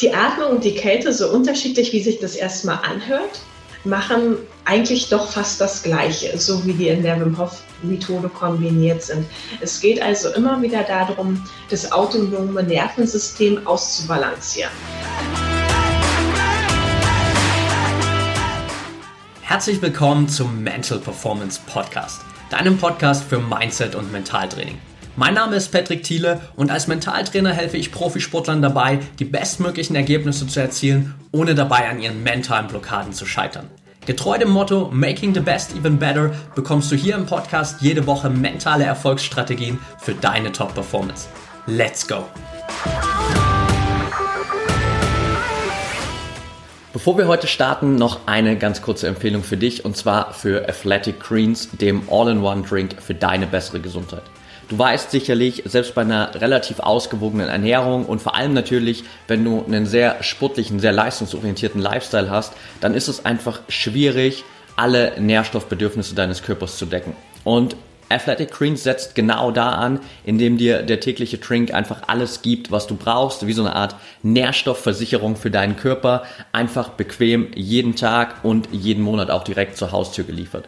Die Atmung und die Kälte, so unterschiedlich wie sich das erstmal anhört, machen eigentlich doch fast das Gleiche, so wie die in der Wim Hof Methode kombiniert sind. Es geht also immer wieder darum, das autonome Nervensystem auszubalancieren. Herzlich willkommen zum Mental Performance Podcast, deinem Podcast für Mindset und Mentaltraining. Mein Name ist Patrick Thiele und als Mentaltrainer helfe ich Profisportlern dabei, die bestmöglichen Ergebnisse zu erzielen, ohne dabei an ihren mentalen Blockaden zu scheitern. Getreu dem Motto Making the Best Even Better bekommst du hier im Podcast jede Woche mentale Erfolgsstrategien für deine Top-Performance. Let's go! Bevor wir heute starten, noch eine ganz kurze Empfehlung für dich und zwar für Athletic Greens, dem All-in-One-Drink für deine bessere Gesundheit. Du weißt sicherlich, selbst bei einer relativ ausgewogenen Ernährung und vor allem natürlich, wenn du einen sehr sportlichen, sehr leistungsorientierten Lifestyle hast, dann ist es einfach schwierig, alle Nährstoffbedürfnisse deines Körpers zu decken. Und Athletic Greens setzt genau da an, indem dir der tägliche Drink einfach alles gibt, was du brauchst, wie so eine Art Nährstoffversicherung für deinen Körper, einfach bequem jeden Tag und jeden Monat auch direkt zur Haustür geliefert.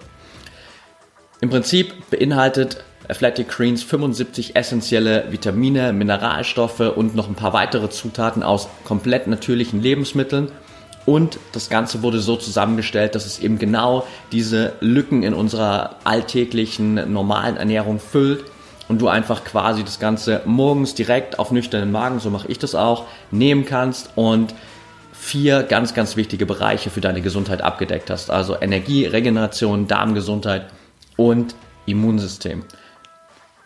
Im Prinzip beinhaltet Athletic Greens 75 essentielle Vitamine, Mineralstoffe und noch ein paar weitere Zutaten aus komplett natürlichen Lebensmitteln. Und das Ganze wurde so zusammengestellt, dass es eben genau diese Lücken in unserer alltäglichen, normalen Ernährung füllt und du einfach quasi das Ganze morgens direkt auf nüchternen Magen, so mache ich das auch, nehmen kannst und vier ganz, ganz wichtige Bereiche für deine Gesundheit abgedeckt hast. Also Energie, Regeneration, Darmgesundheit und Immunsystem.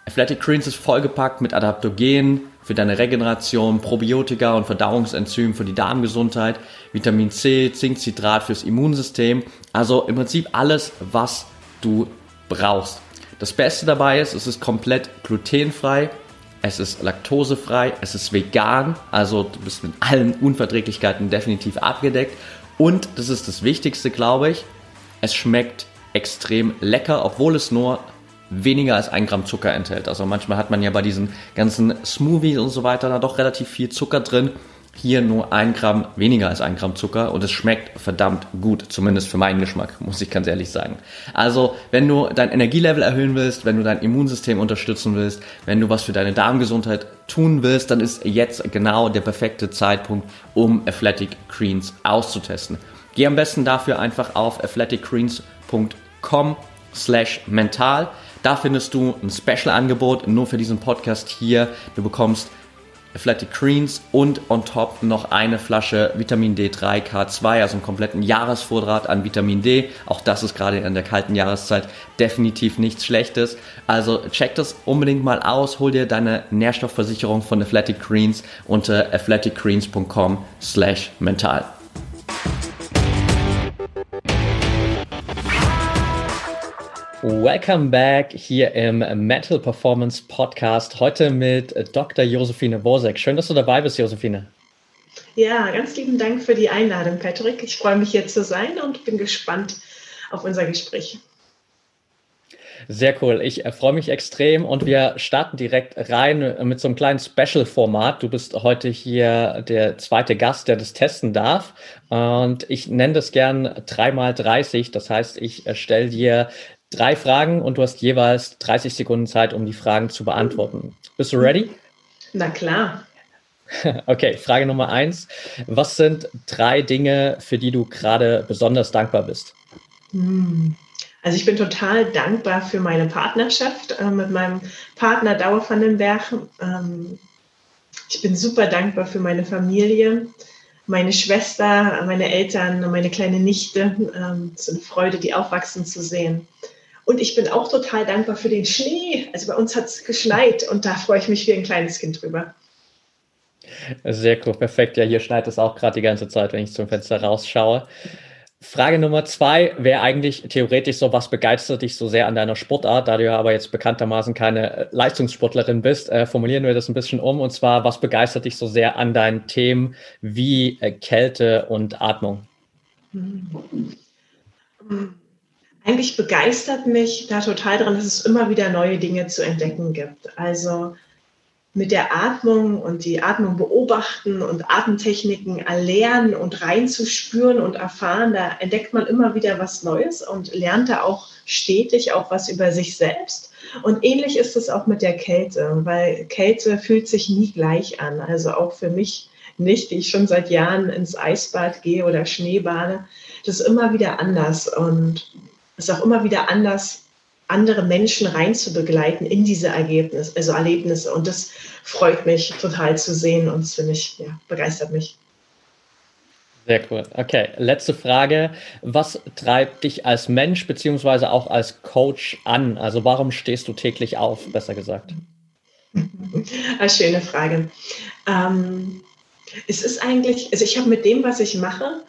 Athletic Greens ist vollgepackt mit Adaptogenen für deine Regeneration, Probiotika und Verdauungsenzymen für die Darmgesundheit, Vitamin C, Zinkcitrat fürs Immunsystem. Also im Prinzip alles, was du brauchst. Das Beste dabei ist, es ist komplett glutenfrei, es ist laktosefrei, es ist vegan, also du bist mit allen Unverträglichkeiten definitiv abgedeckt. Und das ist das Wichtigste, glaube ich, es schmeckt extrem lecker, obwohl es nur weniger als ein Gramm Zucker enthält. Also manchmal hat man ja bei diesen ganzen Smoothies und so weiter da doch relativ viel Zucker drin. Hier nur ein Gramm weniger als ein Gramm Zucker und es schmeckt verdammt gut, zumindest für meinen Geschmack, muss ich ganz ehrlich sagen. Also, wenn du dein Energielevel erhöhen willst, wenn du dein Immunsystem unterstützen willst, wenn du was für deine Darmgesundheit tun willst, dann ist jetzt genau der perfekte Zeitpunkt, um Athletic Greens auszutesten. Geh am besten dafür einfach auf athleticgreens.com slash mental. Da findest du ein Special-Angebot nur für diesen Podcast hier. Du bekommst Athletic Greens und on top noch eine Flasche Vitamin D3 K2, also einen kompletten Jahresvorrat an Vitamin D. Auch das ist gerade in der kalten Jahreszeit definitiv nichts Schlechtes. Also check das unbedingt mal aus, hol dir deine Nährstoffversicherung von Athletic Greens unter athleticgreens.com slash mental. Welcome back hier im Metal Performance Podcast. Heute mit Dr. Josephine Wosek. Schön, dass du dabei bist, Josephine. Ja, ganz lieben Dank für die Einladung, Patrick. Ich freue mich hier zu sein und bin gespannt auf unser Gespräch. Sehr cool. Ich äh, freue mich extrem und wir starten direkt rein mit so einem kleinen Special-Format. Du bist heute hier der zweite Gast, der das testen darf. Und ich nenne das gern 3x30. Das heißt, ich äh, stelle dir drei Fragen und du hast jeweils 30 Sekunden Zeit, um die Fragen zu beantworten. Bist du ready? Na klar. Okay, Frage Nummer eins. Was sind drei Dinge, für die du gerade besonders dankbar bist? Hm. Also ich bin total dankbar für meine Partnerschaft äh, mit meinem Partner Dauer van den Berg. Ähm, ich bin super dankbar für meine Familie, meine Schwester, meine Eltern, meine kleine Nichte. Ähm, es ist eine Freude, die aufwachsen zu sehen. Und ich bin auch total dankbar für den Schnee. Also bei uns hat es geschneit und da freue ich mich wie ein kleines Kind drüber. Sehr cool, perfekt. Ja, hier schneit es auch gerade die ganze Zeit, wenn ich zum Fenster rausschaue. Frage Nummer zwei wäre eigentlich theoretisch so, was begeistert dich so sehr an deiner Sportart, da du ja aber jetzt bekanntermaßen keine Leistungssportlerin bist, äh, formulieren wir das ein bisschen um und zwar, was begeistert dich so sehr an deinen Themen wie äh, Kälte und Atmung? Hm. Eigentlich begeistert mich da total daran, dass es immer wieder neue Dinge zu entdecken gibt. Also mit der Atmung und die Atmung beobachten und Atemtechniken erlernen und reinzuspüren und erfahren, da entdeckt man immer wieder was Neues und lernt da auch stetig auch was über sich selbst. Und ähnlich ist es auch mit der Kälte, weil Kälte fühlt sich nie gleich an. Also auch für mich nicht, die ich schon seit Jahren ins Eisbad gehe oder Schneebade. Das ist immer wieder anders und es ist auch immer wieder anders, andere Menschen rein zu begleiten in diese Ergebnisse, also Erlebnisse. Und das freut mich total zu sehen und finde ich, ja, begeistert mich. Sehr cool. Okay, letzte Frage. Was treibt dich als Mensch beziehungsweise auch als Coach an? Also warum stehst du täglich auf, besser gesagt? Eine schöne Frage. Ähm, es ist eigentlich, also ich habe mit dem, was ich mache,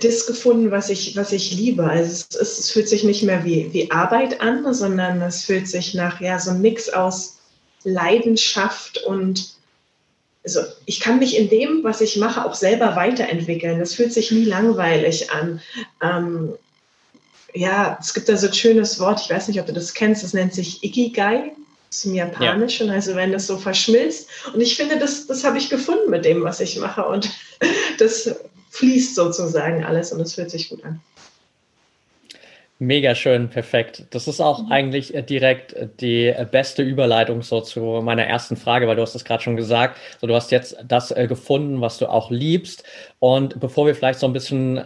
das gefunden, was ich, was ich liebe. Also es, ist, es fühlt sich nicht mehr wie, wie Arbeit an, sondern es fühlt sich nach ja, so einem Mix aus Leidenschaft und also ich kann mich in dem, was ich mache, auch selber weiterentwickeln. Das fühlt sich nie langweilig an. Ähm, ja, es gibt da so ein schönes Wort, ich weiß nicht, ob du das kennst, das nennt sich Ikigai zum Japanischen, ja. also wenn das so verschmilzt. Und ich finde, das, das habe ich gefunden mit dem, was ich mache. Und das fließt sozusagen alles und es fühlt sich gut an. Mega schön, perfekt. Das ist auch mhm. eigentlich äh, direkt äh, die äh, beste Überleitung so zu meiner ersten Frage, weil du hast es gerade schon gesagt. So, du hast jetzt das gefunden, was du auch liebst. Und bevor wir vielleicht so ein bisschen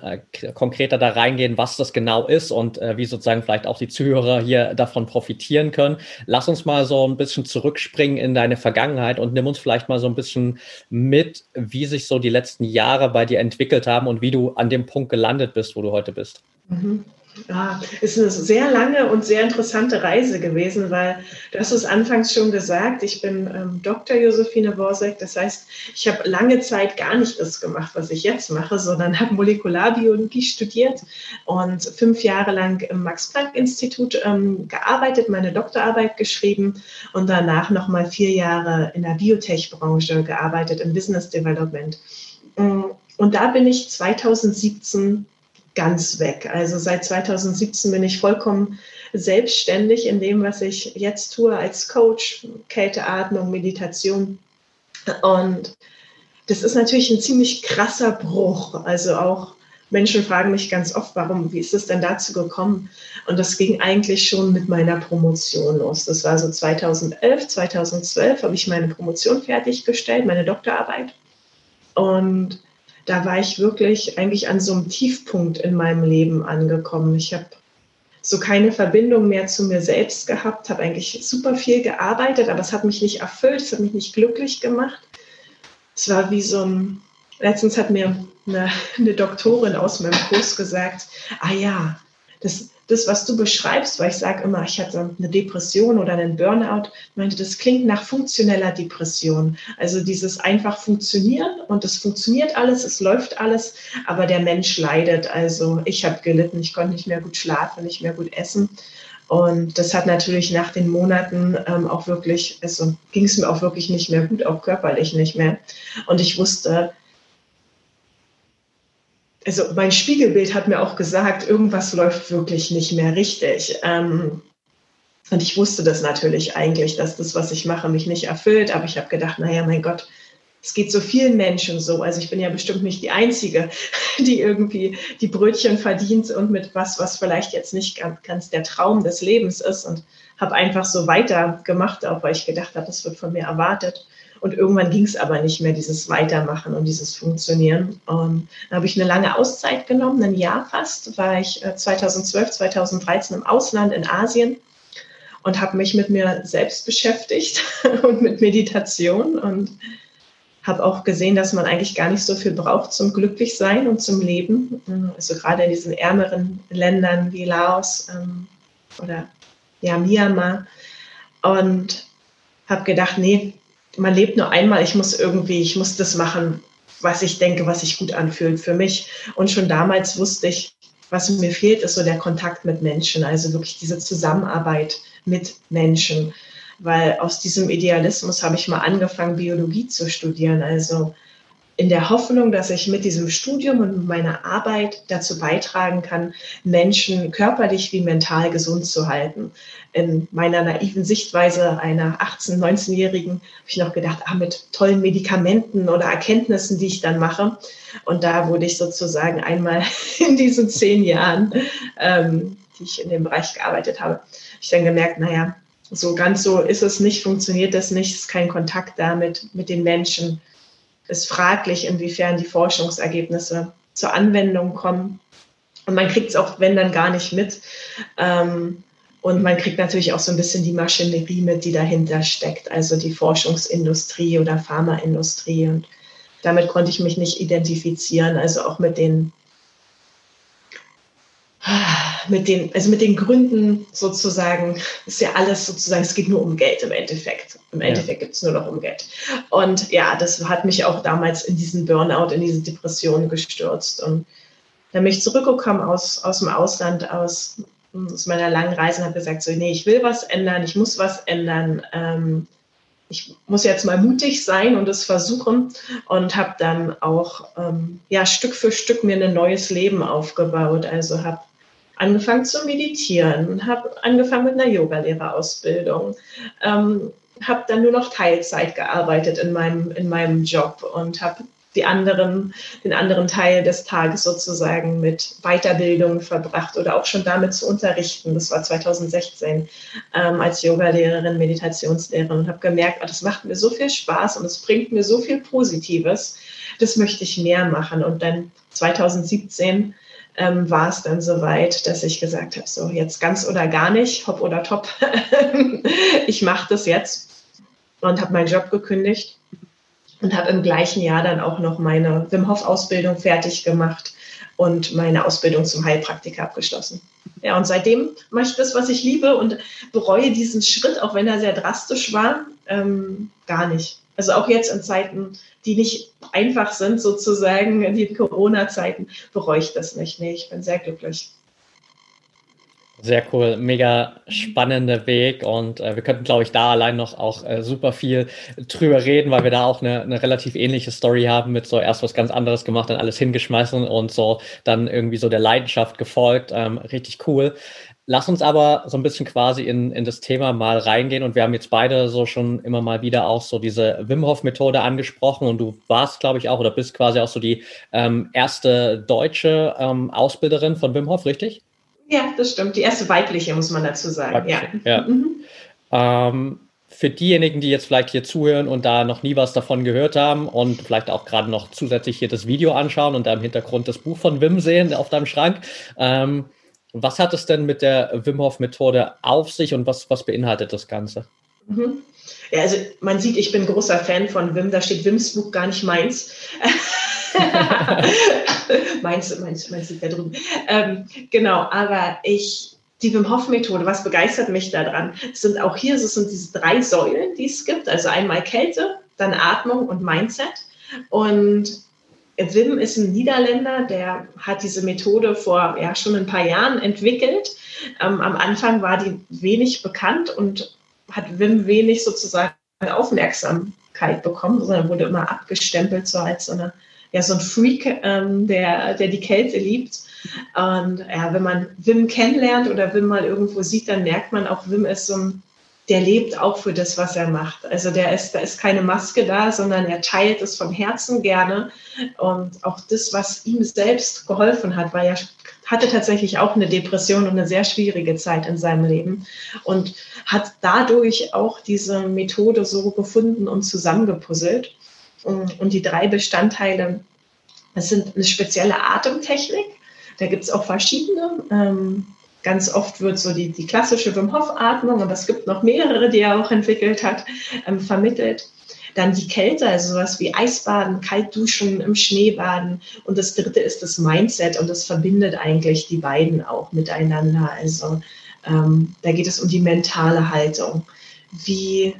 konkreter da reingehen, was das genau ist und wie sozusagen vielleicht auch die Zuhörer hier davon profitieren können, lass uns mal so ein bisschen zurückspringen in deine Vergangenheit und nimm uns vielleicht mal so ein bisschen mit, wie sich so die letzten Jahre bei dir entwickelt haben und wie du an dem Punkt gelandet bist, wo du heute bist. Mhm. Ja, ist eine sehr lange und sehr interessante Reise gewesen, weil du hast es anfangs schon gesagt, ich bin ähm, Dr. Josephine Borsek. Das heißt, ich habe lange Zeit gar nicht das gemacht, was ich jetzt mache, sondern habe Molekularbiologie studiert und fünf Jahre lang im Max-Planck-Institut ähm, gearbeitet, meine Doktorarbeit geschrieben und danach nochmal vier Jahre in der Biotech-Branche gearbeitet, im Business Development. Mm, und da bin ich 2017 ganz weg. Also seit 2017 bin ich vollkommen selbstständig in dem, was ich jetzt tue als Coach, Kälteatmung, Meditation. Und das ist natürlich ein ziemlich krasser Bruch. Also auch Menschen fragen mich ganz oft, warum, wie ist es denn dazu gekommen? Und das ging eigentlich schon mit meiner Promotion los. Das war so 2011, 2012 habe ich meine Promotion fertiggestellt, meine Doktorarbeit. Und da war ich wirklich eigentlich an so einem Tiefpunkt in meinem Leben angekommen. Ich habe so keine Verbindung mehr zu mir selbst gehabt, habe eigentlich super viel gearbeitet, aber es hat mich nicht erfüllt, es hat mich nicht glücklich gemacht. Es war wie so ein, letztens hat mir eine, eine Doktorin aus meinem Kurs gesagt, ah ja, das, das, was du beschreibst, weil ich sage immer, ich hatte eine Depression oder einen Burnout, meinte, das klingt nach funktioneller Depression. Also dieses einfach funktionieren und es funktioniert alles, es läuft alles, aber der Mensch leidet. Also ich habe gelitten, ich konnte nicht mehr gut schlafen, nicht mehr gut essen. Und das hat natürlich nach den Monaten ähm, auch wirklich, also ging es mir auch wirklich nicht mehr gut, auch körperlich nicht mehr. Und ich wusste, also mein Spiegelbild hat mir auch gesagt, irgendwas läuft wirklich nicht mehr richtig. Ähm, und ich wusste das natürlich eigentlich, dass das, was ich mache, mich nicht erfüllt. Aber ich habe gedacht, naja, mein Gott, es geht so vielen Menschen so. Also ich bin ja bestimmt nicht die Einzige, die irgendwie die Brötchen verdient und mit was, was vielleicht jetzt nicht ganz, der Traum des Lebens ist. Und habe einfach so weitergemacht, auch weil ich gedacht habe, das wird von mir erwartet. Und irgendwann ging es aber nicht mehr, dieses Weitermachen und dieses Funktionieren. Und dann habe ich eine lange Auszeit genommen, ein Jahr fast, war ich 2012, äh, 2013 im Ausland in Asien und habe mich mit mir selbst beschäftigt und mit Meditation und habe auch gesehen, dass man eigentlich gar nicht so viel braucht zum Glücklichsein und zum Leben. Also gerade in diesen ärmeren Ländern wie Laos ähm, oder ja, Myanmar. Und habe gedacht, nee, man lebt nur einmal, ich muss irgendwie, ich muss das machen, was ich denke, was sich gut anfühlt für mich. Und schon damals wusste ich, was mir fehlt, ist so der Kontakt mit Menschen, also wirklich diese Zusammenarbeit mit Menschen. Weil aus diesem Idealismus habe ich mal angefangen, Biologie zu studieren. Also in der Hoffnung, dass ich mit diesem Studium und meiner Arbeit dazu beitragen kann, Menschen körperlich wie mental gesund zu halten. In meiner naiven Sichtweise einer 18-, 19-Jährigen habe ich noch gedacht, ah, mit tollen Medikamenten oder Erkenntnissen, die ich dann mache. Und da wurde ich sozusagen einmal in diesen zehn Jahren, ähm, die ich in dem Bereich gearbeitet habe, ich dann gemerkt, naja, so ganz so ist es nicht, funktioniert das nicht, ist kein Kontakt da mit, mit den Menschen ist fraglich, inwiefern die Forschungsergebnisse zur Anwendung kommen. Und man kriegt es auch, wenn dann gar nicht mit. Ähm, und man kriegt natürlich auch so ein bisschen die Maschinerie mit, die dahinter steckt, also die Forschungsindustrie oder Pharmaindustrie. Und damit konnte ich mich nicht identifizieren, also auch mit den mit den, also mit den Gründen sozusagen, ist ja alles sozusagen, es geht nur um Geld im Endeffekt. Im Endeffekt ja. geht es nur noch um Geld. Und ja, das hat mich auch damals in diesen Burnout, in diese Depression gestürzt. Und dann bin ich zurückgekommen aus, aus dem Ausland, aus, aus meiner langen Reise und habe gesagt, so, nee, ich will was ändern, ich muss was ändern. Ähm, ich muss jetzt mal mutig sein und es versuchen und habe dann auch ähm, ja Stück für Stück mir ein neues Leben aufgebaut. Also habe angefangen zu meditieren, habe angefangen mit einer Yogalehrerausbildung, ähm, habe dann nur noch Teilzeit gearbeitet in meinem, in meinem Job und habe die anderen, den anderen Teil des Tages sozusagen mit Weiterbildung verbracht oder auch schon damit zu unterrichten. Das war 2016 ähm, als Yogalehrerin, Meditationslehrerin und habe gemerkt, oh, das macht mir so viel Spaß und es bringt mir so viel Positives. Das möchte ich mehr machen. Und dann 2017 ähm, war es dann soweit, dass ich gesagt habe, so jetzt ganz oder gar nicht, hopp oder top, ich mache das jetzt und habe meinen Job gekündigt und habe im gleichen Jahr dann auch noch meine Wim Hof Ausbildung fertig gemacht und meine Ausbildung zum Heilpraktiker abgeschlossen. Ja, und seitdem mache ich das, was ich liebe und bereue diesen Schritt, auch wenn er sehr drastisch war, ähm, gar nicht. Also auch jetzt in Zeiten, die nicht einfach sind, sozusagen, in den Corona-Zeiten, bereue ich das nicht. Nee, ich bin sehr glücklich. Sehr cool, mega spannender Weg und äh, wir könnten, glaube ich, da allein noch auch äh, super viel drüber reden, weil wir da auch eine, eine relativ ähnliche Story haben mit so erst was ganz anderes gemacht, dann alles hingeschmeißen und so dann irgendwie so der Leidenschaft gefolgt. Ähm, richtig cool. Lass uns aber so ein bisschen quasi in, in das Thema mal reingehen und wir haben jetzt beide so schon immer mal wieder auch so diese Wim Hof Methode angesprochen und du warst, glaube ich, auch oder bist quasi auch so die ähm, erste deutsche ähm, Ausbilderin von Wim Hof, richtig? Ja, das stimmt. Die erste weibliche, muss man dazu sagen. Ja. ja. Mhm. Ähm, für diejenigen, die jetzt vielleicht hier zuhören und da noch nie was davon gehört haben und vielleicht auch gerade noch zusätzlich hier das Video anschauen und da im Hintergrund das Buch von Wim sehen auf deinem Schrank, ähm, was hat es denn mit der Wim Hof Methode auf sich und was, was beinhaltet das Ganze? Mhm. Ja, also man sieht, ich bin großer Fan von Wim, da steht Wims Buch gar nicht meins. meins, meins, meins liegt da drüben. Ähm, genau, aber ich, die Wim Hof Methode, was begeistert mich daran, sind auch hier, es sind diese drei Säulen, die es gibt. Also einmal Kälte, dann Atmung und Mindset. Und Wim ist ein Niederländer, der hat diese Methode vor ja, schon ein paar Jahren entwickelt. Ähm, am Anfang war die wenig bekannt und hat Wim wenig sozusagen Aufmerksamkeit bekommen, sondern wurde immer abgestempelt so als so, eine, ja, so ein Freak, ähm, der, der die Kälte liebt. Und ja, wenn man Wim kennenlernt oder Wim mal irgendwo sieht, dann merkt man auch, Wim ist so ein der lebt auch für das, was er macht. Also der ist, da ist keine Maske da, sondern er teilt es von Herzen gerne. Und auch das, was ihm selbst geholfen hat, weil er hatte tatsächlich auch eine Depression und eine sehr schwierige Zeit in seinem Leben und hat dadurch auch diese Methode so gefunden und zusammengepuzzelt. Und die drei Bestandteile, das sind eine spezielle Atemtechnik. Da gibt es auch verschiedene. Ähm, Ganz oft wird so die, die klassische Wim Hof-Atmung, und es gibt noch mehrere, die er auch entwickelt hat, ähm, vermittelt. Dann die Kälte, also sowas wie Eisbaden, Kaltduschen, im Schneebaden. Und das dritte ist das Mindset und das verbindet eigentlich die beiden auch miteinander. Also ähm, da geht es um die mentale Haltung. Wie,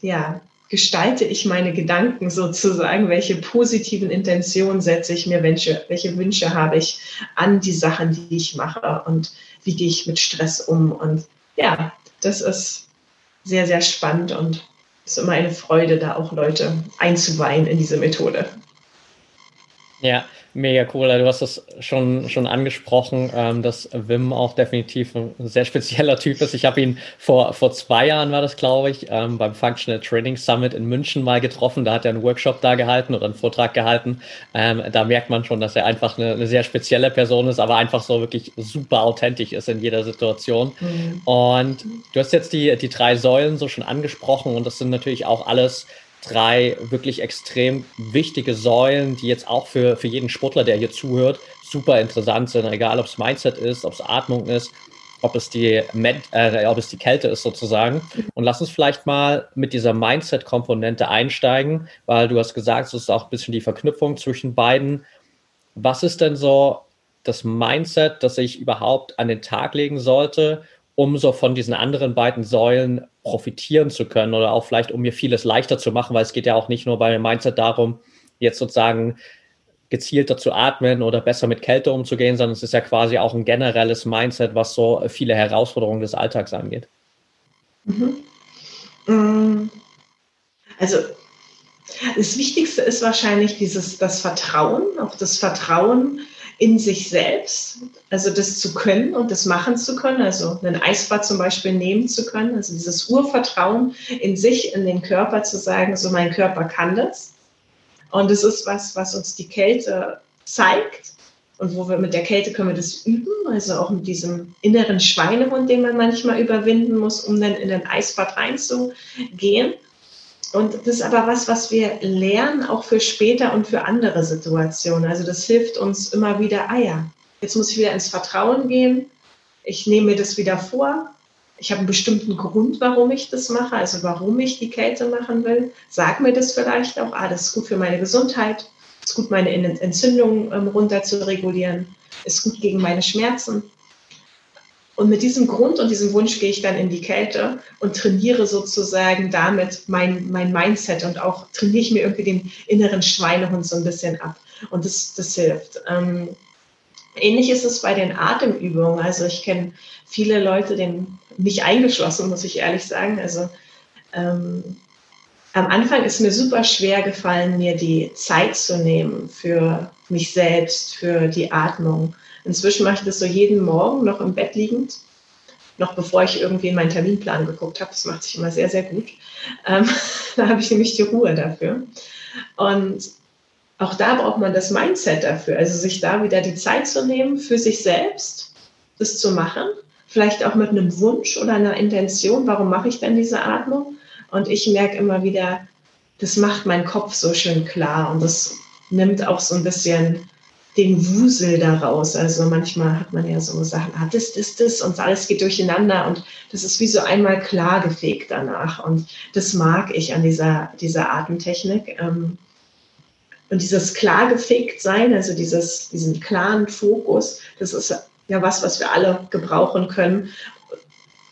ja, gestalte ich meine Gedanken sozusagen, welche positiven Intentionen setze ich mir, welche, welche Wünsche habe ich an die Sachen, die ich mache und wie gehe ich mit Stress um. Und ja, das ist sehr, sehr spannend und es ist immer eine Freude, da auch Leute einzuweihen in diese Methode. Ja, mega cool. Du hast das schon, schon angesprochen, ähm, dass Wim auch definitiv ein sehr spezieller Typ ist. Ich habe ihn vor, vor zwei Jahren, war das glaube ich, ähm, beim Functional Training Summit in München mal getroffen. Da hat er einen Workshop da gehalten oder einen Vortrag gehalten. Ähm, da merkt man schon, dass er einfach eine, eine, sehr spezielle Person ist, aber einfach so wirklich super authentisch ist in jeder Situation. Mhm. Und du hast jetzt die, die drei Säulen so schon angesprochen und das sind natürlich auch alles drei wirklich extrem wichtige Säulen, die jetzt auch für, für jeden Sportler, der hier zuhört, super interessant sind. Egal, ob es Mindset ist, ob es Atmung ist, ob es die, äh, ob es die Kälte ist sozusagen. Und lass uns vielleicht mal mit dieser Mindset-Komponente einsteigen, weil du hast gesagt, es ist auch ein bisschen die Verknüpfung zwischen beiden. Was ist denn so das Mindset, das ich überhaupt an den Tag legen sollte, um so von diesen anderen beiden Säulen profitieren zu können oder auch vielleicht, um mir vieles leichter zu machen, weil es geht ja auch nicht nur bei Mindset darum, jetzt sozusagen gezielter zu atmen oder besser mit Kälte umzugehen, sondern es ist ja quasi auch ein generelles Mindset, was so viele Herausforderungen des Alltags angeht. Mhm. Mm. Also das Wichtigste ist wahrscheinlich dieses das Vertrauen, auch das Vertrauen in sich selbst, also das zu können und das machen zu können, also einen Eisbad zum Beispiel nehmen zu können, also dieses Urvertrauen in sich, in den Körper zu sagen, so mein Körper kann das. Und es ist was, was uns die Kälte zeigt und wo wir mit der Kälte können wir das üben, also auch mit diesem inneren Schweinehund, den man manchmal überwinden muss, um dann in den Eisbad reinzugehen. Und das ist aber was, was wir lernen, auch für später und für andere Situationen. Also das hilft uns immer wieder, ah ja, jetzt muss ich wieder ins Vertrauen gehen. Ich nehme mir das wieder vor. Ich habe einen bestimmten Grund, warum ich das mache, also warum ich die Kälte machen will. Sag mir das vielleicht auch, ah, das ist gut für meine Gesundheit, ist gut, meine Entzündungen ähm, runter zu regulieren, ist gut gegen meine Schmerzen. Und mit diesem Grund und diesem Wunsch gehe ich dann in die Kälte und trainiere sozusagen damit mein, mein Mindset und auch trainiere ich mir irgendwie den inneren Schweinehund so ein bisschen ab. Und das, das hilft. Ähm, ähnlich ist es bei den Atemübungen. Also ich kenne viele Leute, den nicht eingeschlossen, muss ich ehrlich sagen. Also ähm, am Anfang ist mir super schwer gefallen, mir die Zeit zu nehmen für mich selbst, für die Atmung. Inzwischen mache ich das so jeden Morgen noch im Bett liegend, noch bevor ich irgendwie in meinen Terminplan geguckt habe. Das macht sich immer sehr, sehr gut. Ähm, da habe ich nämlich die Ruhe dafür. Und auch da braucht man das Mindset dafür, also sich da wieder die Zeit zu nehmen für sich selbst, das zu machen. Vielleicht auch mit einem Wunsch oder einer Intention, warum mache ich denn diese Atmung? Und ich merke immer wieder, das macht meinen Kopf so schön klar und das nimmt auch so ein bisschen den Wusel daraus. Also manchmal hat man ja so Sachen, ah, das, das, das und alles geht durcheinander und das ist wie so einmal klar gefegt danach. Und das mag ich an dieser, dieser Atemtechnik. Ähm, und dieses klar gefegt sein, also dieses, diesen klaren Fokus, das ist ja was, was wir alle gebrauchen können.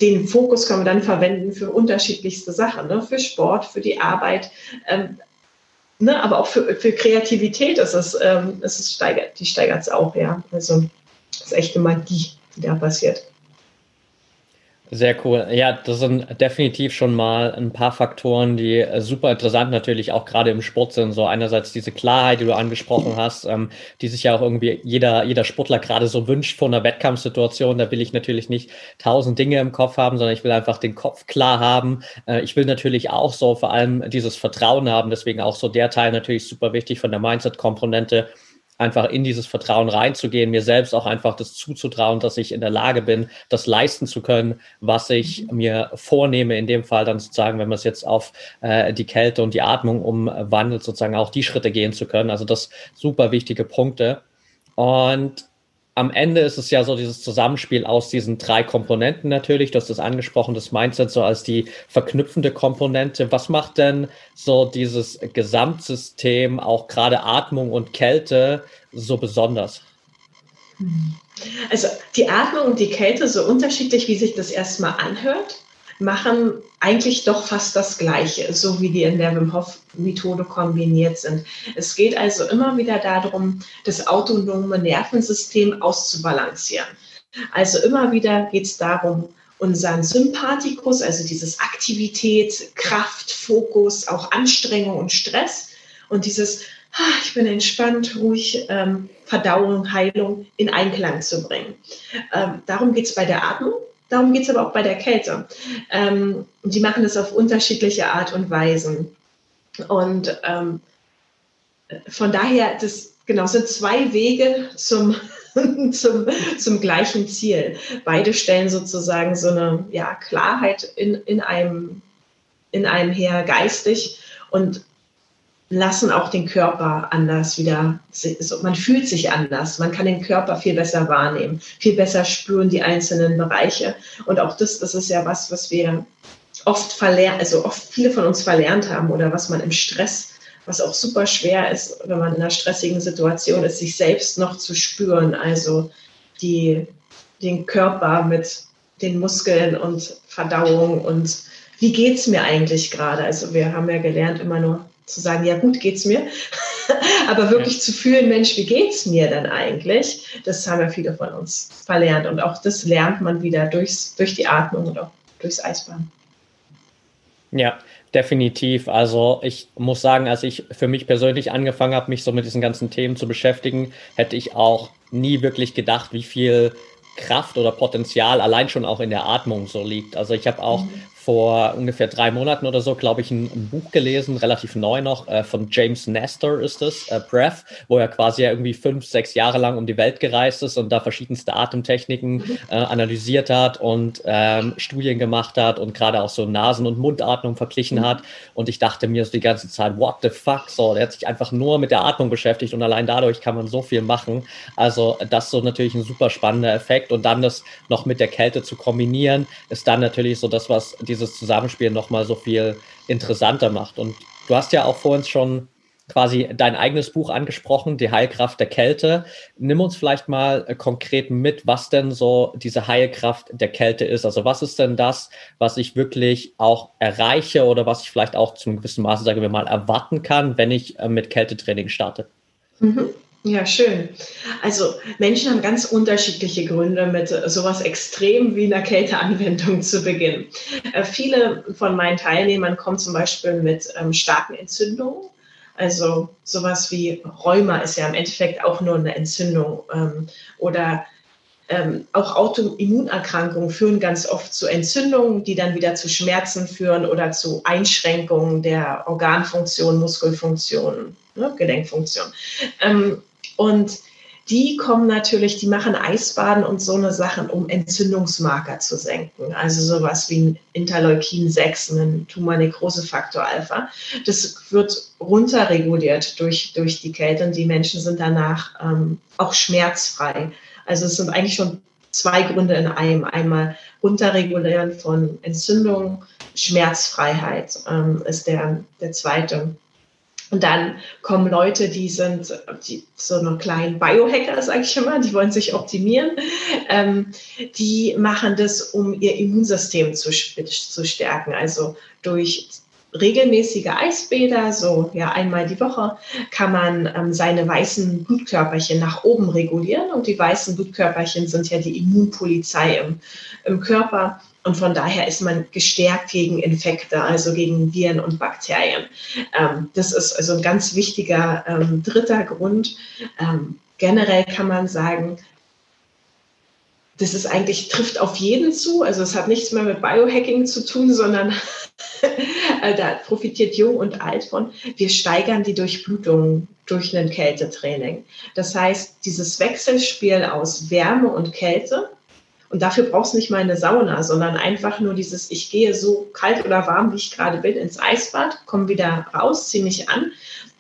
Den Fokus können wir dann verwenden für unterschiedlichste Sachen, ne? für Sport, für die Arbeit. Ne, aber auch für, für Kreativität ist es, ähm, ist es steigert, die steigert es auch, ja. Also das ist echte Magie, die da passiert. Sehr cool. Ja, das sind definitiv schon mal ein paar Faktoren, die äh, super interessant natürlich auch gerade im Sport sind. So einerseits diese Klarheit, die du angesprochen hast, ähm, die sich ja auch irgendwie jeder, jeder Sportler gerade so wünscht vor einer Wettkampfsituation. Da will ich natürlich nicht tausend Dinge im Kopf haben, sondern ich will einfach den Kopf klar haben. Äh, ich will natürlich auch so vor allem dieses Vertrauen haben. Deswegen auch so der Teil natürlich super wichtig von der Mindset-Komponente einfach in dieses Vertrauen reinzugehen, mir selbst auch einfach das zuzutrauen, dass ich in der Lage bin, das leisten zu können, was ich mhm. mir vornehme, in dem Fall dann sozusagen, wenn man es jetzt auf äh, die Kälte und die Atmung umwandelt, sozusagen auch die Schritte gehen zu können. Also das super wichtige Punkte. Und am Ende ist es ja so dieses Zusammenspiel aus diesen drei Komponenten natürlich. Du hast das angesprochen, das Mindset so als die verknüpfende Komponente. Was macht denn so dieses Gesamtsystem, auch gerade Atmung und Kälte, so besonders? Also die Atmung und die Kälte, so unterschiedlich, wie sich das erstmal anhört, machen eigentlich doch fast das Gleiche, so wie die in der Wim Hof Methode kombiniert sind. Es geht also immer wieder darum, das autonome Nervensystem auszubalancieren. Also immer wieder geht es darum, unseren Sympathikus, also dieses Aktivität, Kraft, Fokus, auch Anstrengung und Stress und dieses ah, ich bin entspannt, ruhig, ähm, Verdauung, Heilung in Einklang zu bringen. Ähm, darum geht es bei der Atmung. Darum geht es aber auch bei der Kälte. Ähm, die machen das auf unterschiedliche Art und Weisen. Und ähm, von daher, das genau sind zwei Wege zum, zum, zum gleichen Ziel. Beide stellen sozusagen so eine ja, Klarheit in, in, einem, in einem her geistig und lassen auch den Körper anders wieder, man fühlt sich anders, man kann den Körper viel besser wahrnehmen, viel besser spüren die einzelnen Bereiche. Und auch das, das ist ja was, was wir oft verlernt, also oft viele von uns verlernt haben oder was man im Stress, was auch super schwer ist, wenn man in einer stressigen Situation ist, sich selbst noch zu spüren, also die, den Körper mit den Muskeln und Verdauung und wie geht es mir eigentlich gerade? Also wir haben ja gelernt, immer nur zu sagen, ja gut, geht's mir. Aber wirklich ja. zu fühlen, Mensch, wie geht's mir denn eigentlich? Das haben ja viele von uns verlernt. Und auch das lernt man wieder durchs, durch die Atmung und auch durchs Eisbahn. Ja, definitiv. Also ich muss sagen, als ich für mich persönlich angefangen habe, mich so mit diesen ganzen Themen zu beschäftigen, hätte ich auch nie wirklich gedacht, wie viel Kraft oder Potenzial allein schon auch in der Atmung so liegt. Also ich habe auch mhm vor ungefähr drei Monaten oder so, glaube ich, ein, Buch gelesen, relativ neu noch, äh, von James Nestor ist es, äh, Breath, wo er quasi ja irgendwie fünf, sechs Jahre lang um die Welt gereist ist und da verschiedenste Atemtechniken mhm. äh, analysiert hat und ähm, Studien gemacht hat und gerade auch so Nasen- und Mundatmung verglichen mhm. hat. Und ich dachte mir so die ganze Zeit, what the fuck? So, der hat sich einfach nur mit der Atmung beschäftigt und allein dadurch kann man so viel machen. Also das ist so natürlich ein super spannender Effekt und dann das noch mit der Kälte zu kombinieren, ist dann natürlich so das, was die dieses Zusammenspiel nochmal so viel interessanter macht. Und du hast ja auch vorhin schon quasi dein eigenes Buch angesprochen, Die Heilkraft der Kälte. Nimm uns vielleicht mal äh, konkret mit, was denn so diese Heilkraft der Kälte ist. Also was ist denn das, was ich wirklich auch erreiche oder was ich vielleicht auch zum gewissen Maße, sagen wir mal, erwarten kann, wenn ich äh, mit Kältetraining starte? Mhm. Ja, schön. Also Menschen haben ganz unterschiedliche Gründe, mit sowas extrem wie einer Kälteanwendung zu beginnen. Äh, viele von meinen Teilnehmern kommen zum Beispiel mit ähm, starken Entzündungen. Also sowas wie Rheuma ist ja im Endeffekt auch nur eine Entzündung. Ähm, oder ähm, auch Autoimmunerkrankungen führen ganz oft zu Entzündungen, die dann wieder zu Schmerzen führen oder zu Einschränkungen der Organfunktion, Muskelfunktion, ne, Gelenkfunktion. Ähm, und die kommen natürlich, die machen Eisbaden und so eine Sachen, um Entzündungsmarker zu senken. Also sowas wie ein Interleukin 6, ein Tumornekrosefaktor Alpha. Das wird runterreguliert durch, durch die Kälte und die Menschen sind danach ähm, auch schmerzfrei. Also es sind eigentlich schon zwei Gründe in einem. Einmal runterregulieren von Entzündung, Schmerzfreiheit ähm, ist der, der zweite und dann kommen Leute, die sind die, so eine kleinen Biohacker, sage ich immer, die wollen sich optimieren. Ähm, die machen das, um ihr Immunsystem zu, zu stärken. Also durch regelmäßige Eisbäder, so ja einmal die Woche, kann man ähm, seine weißen Blutkörperchen nach oben regulieren. Und die weißen Blutkörperchen sind ja die Immunpolizei im, im Körper. Und von daher ist man gestärkt gegen Infekte, also gegen Viren und Bakterien. Ähm, das ist also ein ganz wichtiger ähm, dritter Grund. Ähm, generell kann man sagen, das ist eigentlich, trifft auf jeden zu. Also es hat nichts mehr mit Biohacking zu tun, sondern da profitiert jung und alt von. Wir steigern die Durchblutung durch ein Kältetraining. Das heißt, dieses Wechselspiel aus Wärme und Kälte und dafür brauchst du nicht mal eine Sauna, sondern einfach nur dieses, ich gehe so kalt oder warm, wie ich gerade bin, ins Eisbad, komme wieder raus, ziehe mich an.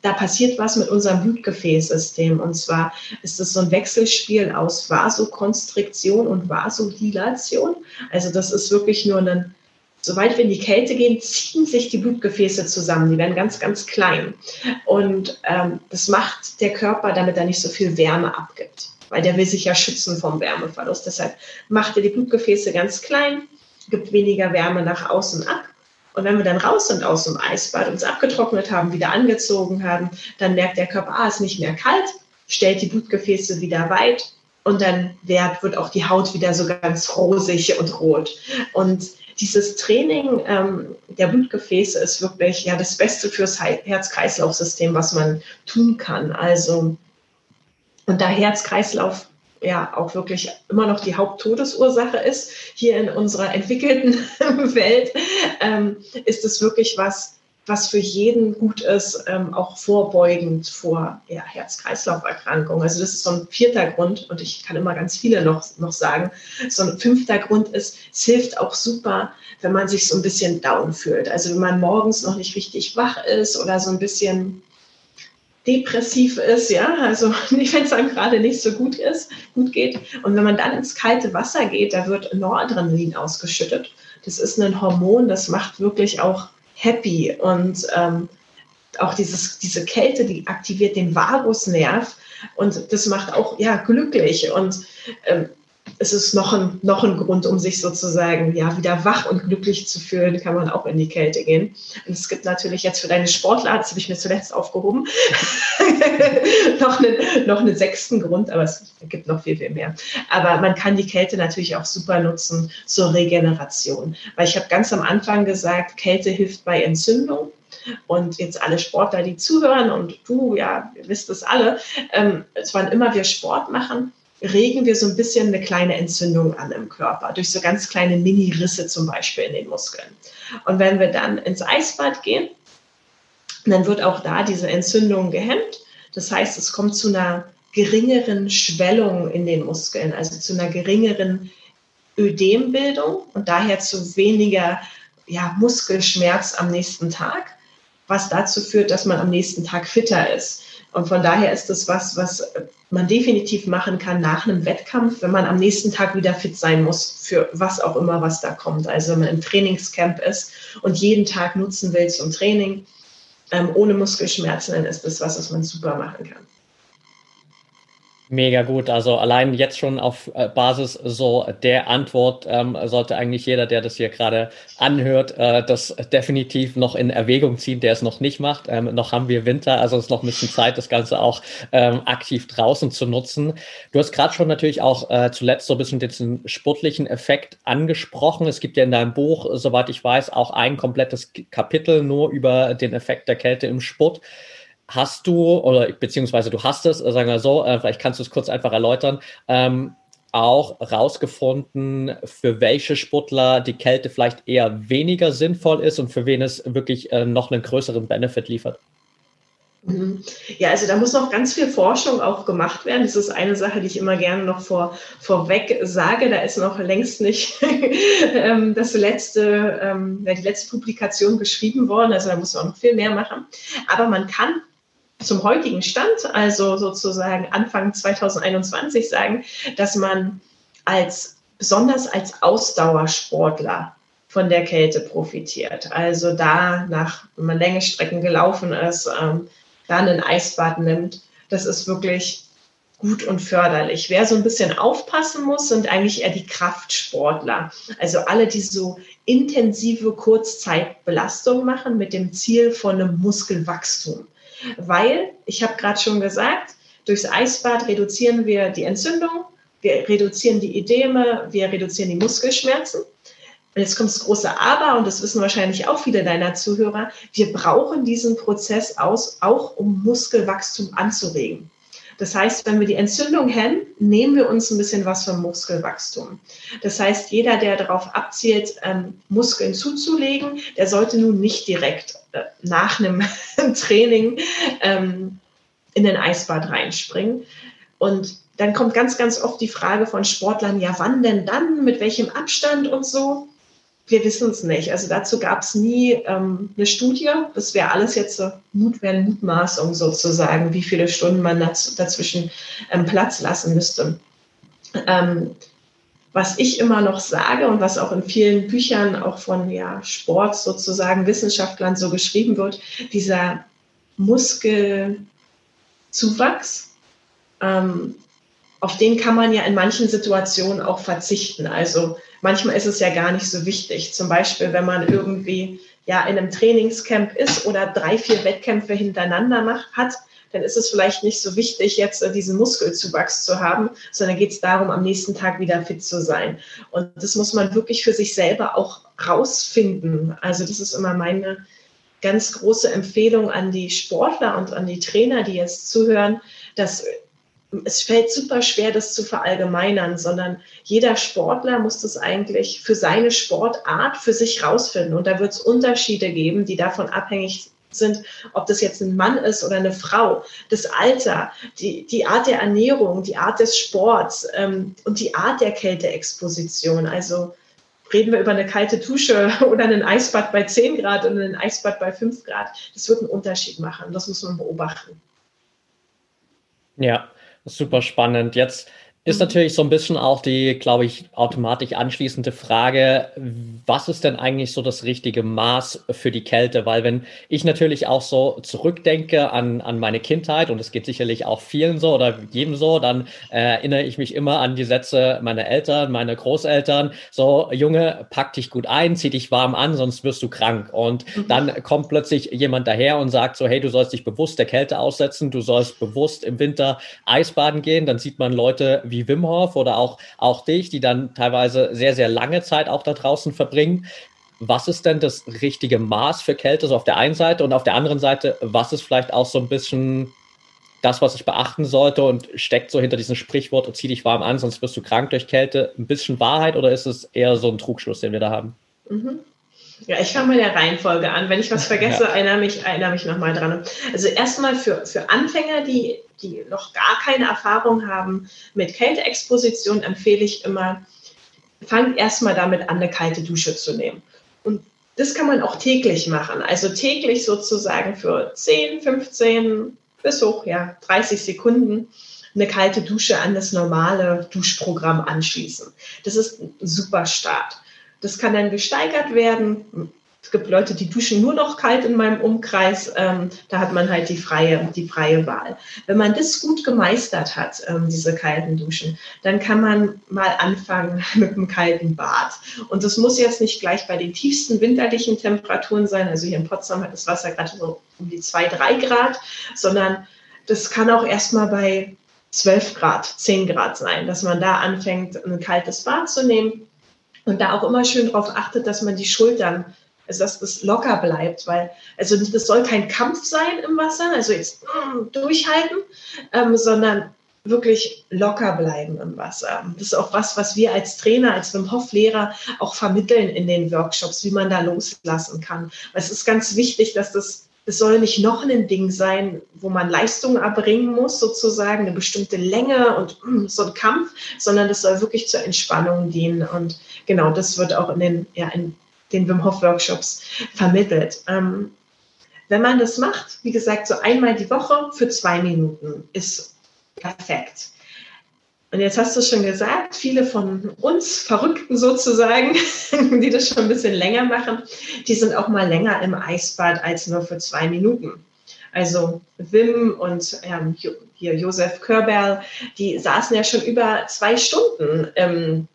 Da passiert was mit unserem Blutgefäßsystem. Und zwar ist es so ein Wechselspiel aus Vasokonstriktion und Vasodilation. Also das ist wirklich nur ein, Sobald wir in die Kälte gehen, ziehen sich die Blutgefäße zusammen. Die werden ganz, ganz klein. Und ähm, das macht der Körper, damit er nicht so viel Wärme abgibt weil der will sich ja schützen vom Wärmeverlust. Deshalb macht er die Blutgefäße ganz klein, gibt weniger Wärme nach außen ab. Und wenn wir dann raus sind aus dem Eisbad, uns abgetrocknet haben, wieder angezogen haben, dann merkt der Körper, ah, ist nicht mehr kalt, stellt die Blutgefäße wieder weit und dann wird, auch die Haut wieder so ganz rosig und rot. Und dieses Training ähm, der Blutgefäße ist wirklich ja das Beste fürs Herz-Kreislauf-System, was man tun kann. Also und da Herz-Kreislauf ja auch wirklich immer noch die Haupttodesursache ist hier in unserer entwickelten Welt, ähm, ist es wirklich was, was für jeden gut ist, ähm, auch vorbeugend vor ja, Herz-Kreislauf-Erkrankungen. Also das ist so ein vierter Grund und ich kann immer ganz viele noch, noch sagen. So ein fünfter Grund ist, es hilft auch super, wenn man sich so ein bisschen down fühlt. Also wenn man morgens noch nicht richtig wach ist oder so ein bisschen depressiv ist, ja, also wenn es einem gerade nicht so gut ist, gut geht. Und wenn man dann ins kalte Wasser geht, da wird Noradrenalin ausgeschüttet. Das ist ein Hormon, das macht wirklich auch happy und ähm, auch dieses, diese Kälte, die aktiviert den Vagusnerv und das macht auch ja glücklich und ähm, es ist noch ein, noch ein Grund, um sich sozusagen ja wieder wach und glücklich zu fühlen, kann man auch in die Kälte gehen. Und es gibt natürlich jetzt für deine Sportler, das habe ich mir zuletzt aufgehoben, noch, einen, noch einen sechsten Grund, aber es gibt noch viel, viel mehr. Aber man kann die Kälte natürlich auch super nutzen zur Regeneration. Weil ich habe ganz am Anfang gesagt, Kälte hilft bei Entzündung. Und jetzt alle Sportler, die zuhören und du, ja, ihr wisst es alle, ähm, wann immer wir Sport machen, regen wir so ein bisschen eine kleine Entzündung an im Körper, durch so ganz kleine Mini-Risse zum Beispiel in den Muskeln. Und wenn wir dann ins Eisbad gehen, dann wird auch da diese Entzündung gehemmt. Das heißt, es kommt zu einer geringeren Schwellung in den Muskeln, also zu einer geringeren Ödembildung und daher zu weniger ja, Muskelschmerz am nächsten Tag, was dazu führt, dass man am nächsten Tag fitter ist. Und von daher ist das was, was man definitiv machen kann nach einem Wettkampf, wenn man am nächsten Tag wieder fit sein muss für was auch immer, was da kommt. Also wenn man im Trainingscamp ist und jeden Tag nutzen will zum Training, ähm, ohne Muskelschmerzen, dann ist das was, was man super machen kann. Mega gut. Also allein jetzt schon auf äh, Basis so der Antwort ähm, sollte eigentlich jeder, der das hier gerade anhört, äh, das definitiv noch in Erwägung ziehen, der es noch nicht macht. Ähm, noch haben wir Winter, also es ist noch ein bisschen Zeit, das Ganze auch ähm, aktiv draußen zu nutzen. Du hast gerade schon natürlich auch äh, zuletzt so ein bisschen diesen sportlichen Effekt angesprochen. Es gibt ja in deinem Buch, soweit ich weiß, auch ein komplettes Kapitel nur über den Effekt der Kälte im Sport. Hast du, oder beziehungsweise du hast es, sagen wir so, äh, vielleicht kannst du es kurz einfach erläutern, ähm, auch rausgefunden, für welche Sportler die Kälte vielleicht eher weniger sinnvoll ist und für wen es wirklich äh, noch einen größeren Benefit liefert? Mhm. Ja, also da muss noch ganz viel Forschung auch gemacht werden. Das ist eine Sache, die ich immer gerne noch vor, vorweg sage. Da ist noch längst nicht ähm, das letzte, ähm, die letzte Publikation geschrieben worden. Also da muss man noch viel mehr machen. Aber man kann zum heutigen Stand, also sozusagen Anfang 2021 sagen, dass man als besonders als Ausdauersportler von der Kälte profitiert. Also da nach, wenn man Länge Strecken gelaufen ist, ähm, dann ein Eisbad nimmt, das ist wirklich gut und förderlich. Wer so ein bisschen aufpassen muss, sind eigentlich eher die Kraftsportler. Also alle, die so intensive Kurzzeitbelastung machen mit dem Ziel von einem Muskelwachstum. Weil, ich habe gerade schon gesagt, durchs Eisbad reduzieren wir die Entzündung, wir reduzieren die Edeme, wir reduzieren die Muskelschmerzen. Jetzt kommt das große Aber, und das wissen wahrscheinlich auch viele deiner Zuhörer, wir brauchen diesen Prozess aus, auch um Muskelwachstum anzuregen. Das heißt, wenn wir die Entzündung hemmen, nehmen wir uns ein bisschen was vom Muskelwachstum. Das heißt, jeder, der darauf abzielt, ähm, Muskeln zuzulegen, der sollte nun nicht direkt äh, nach einem Training ähm, in den Eisbad reinspringen. Und dann kommt ganz, ganz oft die Frage von Sportlern, ja, wann denn dann, mit welchem Abstand und so. Wir wissen es nicht. Also dazu gab es nie ähm, eine Studie. Das wäre alles jetzt so Mut, wäre Mutmaßung sozusagen, wie viele Stunden man daz dazwischen ähm, Platz lassen müsste. Ähm, was ich immer noch sage und was auch in vielen Büchern auch von ja, Sport sozusagen Wissenschaftlern so geschrieben wird, dieser Muskelzuwachs, ähm, auf den kann man ja in manchen Situationen auch verzichten. Also manchmal ist es ja gar nicht so wichtig. Zum Beispiel, wenn man irgendwie ja in einem Trainingscamp ist oder drei, vier Wettkämpfe hintereinander macht, hat, dann ist es vielleicht nicht so wichtig, jetzt äh, diesen Muskelzuwachs zu haben, sondern geht es darum, am nächsten Tag wieder fit zu sein. Und das muss man wirklich für sich selber auch rausfinden. Also das ist immer meine ganz große Empfehlung an die Sportler und an die Trainer, die jetzt zuhören, dass es fällt super schwer, das zu verallgemeinern, sondern jeder Sportler muss das eigentlich für seine Sportart für sich rausfinden. Und da wird es Unterschiede geben, die davon abhängig sind, ob das jetzt ein Mann ist oder eine Frau, das Alter, die, die Art der Ernährung, die Art des Sports ähm, und die Art der Kälteexposition. Also reden wir über eine kalte Dusche oder ein Eisbad bei 10 Grad und ein Eisbad bei 5 Grad. Das wird einen Unterschied machen. Das muss man beobachten. Ja, super spannend. Jetzt ist natürlich so ein bisschen auch die, glaube ich, automatisch anschließende Frage, was ist denn eigentlich so das richtige Maß für die Kälte? Weil wenn ich natürlich auch so zurückdenke an, an meine Kindheit, und es geht sicherlich auch vielen so oder jedem so, dann äh, erinnere ich mich immer an die Sätze meiner Eltern, meiner Großeltern, so, Junge, pack dich gut ein, zieh dich warm an, sonst wirst du krank. Und mhm. dann kommt plötzlich jemand daher und sagt so, hey, du sollst dich bewusst der Kälte aussetzen, du sollst bewusst im Winter Eisbaden gehen, dann sieht man Leute wie wie Wim Hof oder auch, auch dich, die dann teilweise sehr, sehr lange Zeit auch da draußen verbringen. Was ist denn das richtige Maß für Kälte, so auf der einen Seite und auf der anderen Seite, was ist vielleicht auch so ein bisschen das, was ich beachten sollte und steckt so hinter diesem Sprichwort, zieh dich warm an, sonst wirst du krank durch Kälte, ein bisschen Wahrheit oder ist es eher so ein Trugschluss, den wir da haben? Mhm. Ja, ich fange mal der Reihenfolge an. Wenn ich was vergesse, ja. erinnere mich, erinnere mich nochmal dran. Also erstmal für, für Anfänger, die, die noch gar keine Erfahrung haben mit Kälteexposition, empfehle ich immer, fangt erstmal damit an, eine kalte Dusche zu nehmen. Und das kann man auch täglich machen. Also täglich sozusagen für 10, 15 bis hoch, ja, 30 Sekunden eine kalte Dusche an das normale Duschprogramm anschließen. Das ist ein super Start. Das kann dann gesteigert werden. Es gibt Leute, die duschen nur noch kalt in meinem Umkreis. Ähm, da hat man halt die freie, die freie Wahl. Wenn man das gut gemeistert hat, ähm, diese kalten Duschen, dann kann man mal anfangen mit einem kalten Bad. Und das muss jetzt nicht gleich bei den tiefsten winterlichen Temperaturen sein. Also hier in Potsdam hat das Wasser gerade so um die zwei, drei Grad, sondern das kann auch erstmal bei 12 Grad, 10 Grad sein, dass man da anfängt, ein kaltes Bad zu nehmen und da auch immer schön darauf achtet, dass man die Schultern, also dass das locker bleibt, weil, also das soll kein Kampf sein im Wasser, also jetzt mm, durchhalten, ähm, sondern wirklich locker bleiben im Wasser. Das ist auch was, was wir als Trainer, als Wim Hof Lehrer auch vermitteln in den Workshops, wie man da loslassen kann. Weil es ist ganz wichtig, dass das es soll nicht noch ein Ding sein, wo man Leistung erbringen muss, sozusagen eine bestimmte Länge und mm, so ein Kampf, sondern das soll wirklich zur Entspannung dienen. Und genau, das wird auch in den, ja, in den Wim Hof Workshops vermittelt. Ähm, wenn man das macht, wie gesagt, so einmal die Woche für zwei Minuten ist perfekt. Und jetzt hast du schon gesagt, viele von uns Verrückten sozusagen, die das schon ein bisschen länger machen, die sind auch mal länger im Eisbad als nur für zwei Minuten. Also Wim und ähm, hier Josef Körberl, die saßen ja schon über zwei Stunden im,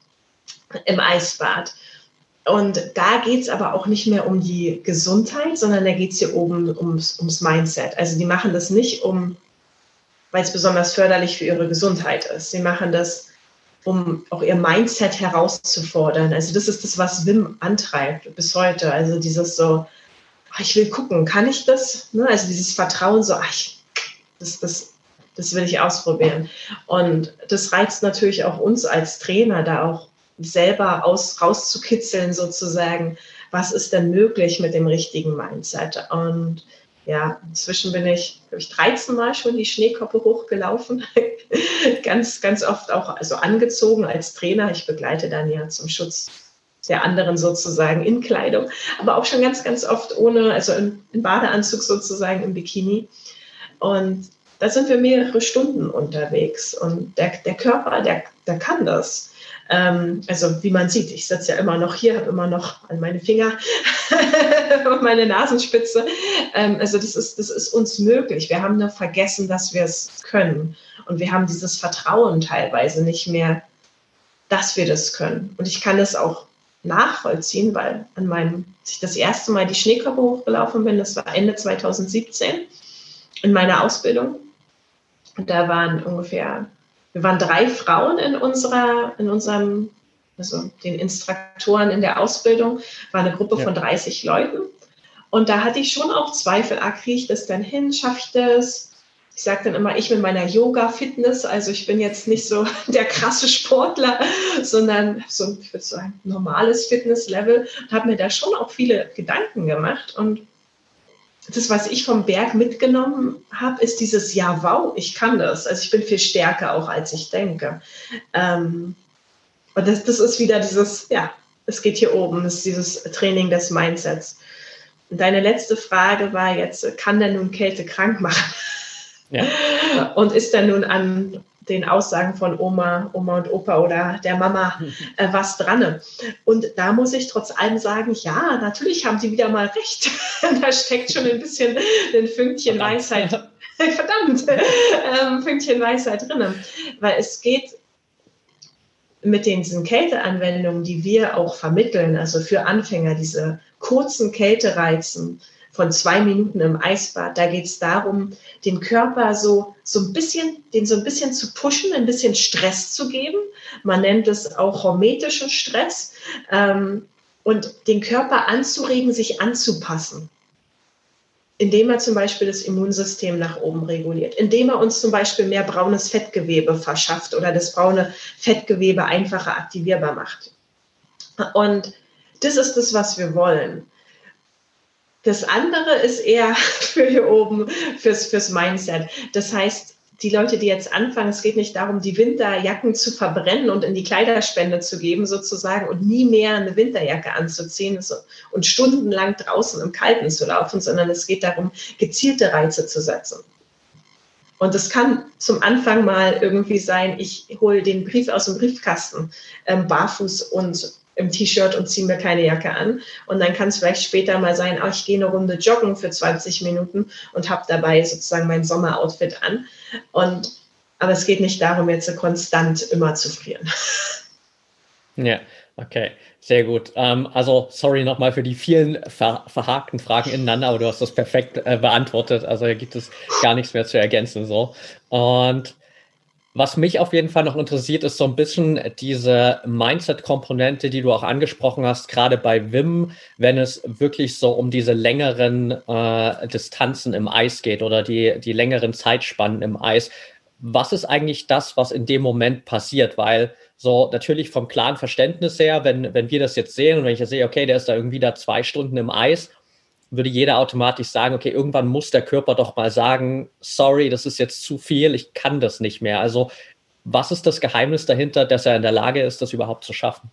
im Eisbad. Und da geht es aber auch nicht mehr um die Gesundheit, sondern da geht es hier oben ums, ums Mindset. Also die machen das nicht, um weil es besonders förderlich für ihre Gesundheit ist. Sie machen das, um auch ihr Mindset herauszufordern. Also das ist das, was Wim antreibt bis heute. Also dieses so, ah, ich will gucken, kann ich das? Ne? Also dieses Vertrauen, so, ach, ich, das, das, das will ich ausprobieren. Und das reizt natürlich auch uns als Trainer, da auch selber aus, rauszukitzeln sozusagen, was ist denn möglich mit dem richtigen Mindset. Und ja, inzwischen bin ich, glaube ich, 13 Mal schon die Schneekoppe hochgelaufen. ganz, ganz oft auch also angezogen als Trainer. Ich begleite dann ja zum Schutz der anderen sozusagen in Kleidung, aber auch schon ganz, ganz oft ohne, also in, in Badeanzug sozusagen im Bikini. Und da sind wir mehrere Stunden unterwegs. Und der, der Körper, der, der kann das. Ähm, also wie man sieht, ich sitze ja immer noch hier, habe immer noch an meine Finger und meine Nasenspitze. Ähm, also das ist, das ist uns möglich. Wir haben nur vergessen, dass wir es können. Und wir haben dieses Vertrauen teilweise nicht mehr, dass wir das können. Und ich kann es auch nachvollziehen, weil an meinem, als ich das erste Mal die Schneekoppe hochgelaufen bin, das war Ende 2017 in meiner Ausbildung, Und da waren ungefähr, wir waren drei Frauen in unserer, in unserem, also den Instruktoren in der Ausbildung, war eine Gruppe ja. von 30 Leuten. Und da hatte ich schon auch Zweifel, ah, kriege ich das denn hin, schaffe ich das? ich sage dann immer, ich mit meiner Yoga-Fitness, also ich bin jetzt nicht so der krasse Sportler, sondern so ein, so ein normales Fitnesslevel, habe mir da schon auch viele Gedanken gemacht und das, was ich vom Berg mitgenommen habe, ist dieses Ja, wow, ich kann das. Also ich bin viel stärker auch, als ich denke. Ähm, und das, das ist wieder dieses, ja, es geht hier oben, das ist dieses Training des Mindsets. Und deine letzte Frage war jetzt, kann denn nun Kälte krank machen? Ja. Und ist dann nun an den Aussagen von Oma, Oma und Opa oder der Mama äh, was dran. Und da muss ich trotz allem sagen, ja, natürlich haben sie wieder mal recht. da steckt schon ein bisschen ein Fünkchen Verdammt. Weisheit. Verdammt, ähm, Fünkchen Weisheit drin. Weil es geht mit diesen Kälteanwendungen, die wir auch vermitteln, also für Anfänger, diese kurzen Kältereizen, von zwei Minuten im Eisbad. Da geht es darum, den Körper so, so ein bisschen, den so ein bisschen zu pushen, ein bisschen Stress zu geben. Man nennt es auch hormetischen Stress. Ähm, und den Körper anzuregen, sich anzupassen indem er zum Beispiel das Immunsystem nach oben reguliert, indem er uns zum Beispiel mehr braunes Fettgewebe verschafft oder das braune Fettgewebe einfacher aktivierbar macht. Und das ist das, was wir wollen. Das andere ist eher für hier oben, fürs, fürs Mindset. Das heißt, die Leute, die jetzt anfangen, es geht nicht darum, die Winterjacken zu verbrennen und in die Kleiderspende zu geben, sozusagen, und nie mehr eine Winterjacke anzuziehen und stundenlang draußen im Kalten zu laufen, sondern es geht darum, gezielte Reize zu setzen. Und es kann zum Anfang mal irgendwie sein, ich hole den Brief aus dem Briefkasten ähm, barfuß und im T-Shirt und ziehe mir keine Jacke an. Und dann kann es vielleicht später mal sein, oh, ich gehe eine Runde joggen für 20 Minuten und habe dabei sozusagen mein Sommeroutfit an. Und aber es geht nicht darum, jetzt konstant immer zu frieren. Ja, okay, sehr gut. Ähm, also sorry nochmal für die vielen ver verhakten Fragen ineinander, aber du hast das perfekt äh, beantwortet. Also hier gibt es gar nichts mehr zu ergänzen so. Und was mich auf jeden Fall noch interessiert, ist so ein bisschen diese Mindset-Komponente, die du auch angesprochen hast, gerade bei Wim, wenn es wirklich so um diese längeren äh, Distanzen im Eis geht oder die, die längeren Zeitspannen im Eis. Was ist eigentlich das, was in dem Moment passiert? Weil so natürlich vom klaren Verständnis her, wenn, wenn wir das jetzt sehen und wenn ich jetzt sehe, okay, der ist da irgendwie da zwei Stunden im Eis würde jeder automatisch sagen, okay, irgendwann muss der Körper doch mal sagen, sorry, das ist jetzt zu viel, ich kann das nicht mehr. Also was ist das Geheimnis dahinter, dass er in der Lage ist, das überhaupt zu schaffen?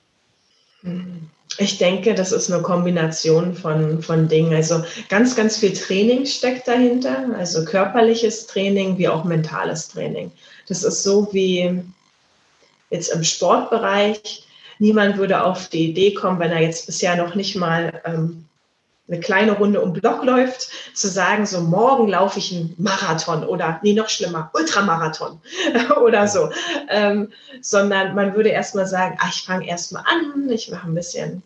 Ich denke, das ist eine Kombination von, von Dingen. Also ganz, ganz viel Training steckt dahinter, also körperliches Training wie auch mentales Training. Das ist so wie jetzt im Sportbereich. Niemand würde auf die Idee kommen, wenn er jetzt bisher noch nicht mal ähm, eine kleine Runde um Block läuft, zu sagen, so morgen laufe ich einen Marathon oder, nee, noch schlimmer, Ultramarathon oder so. Ähm, sondern man würde erstmal sagen, ach, ich fange erstmal an, ich mache ein bisschen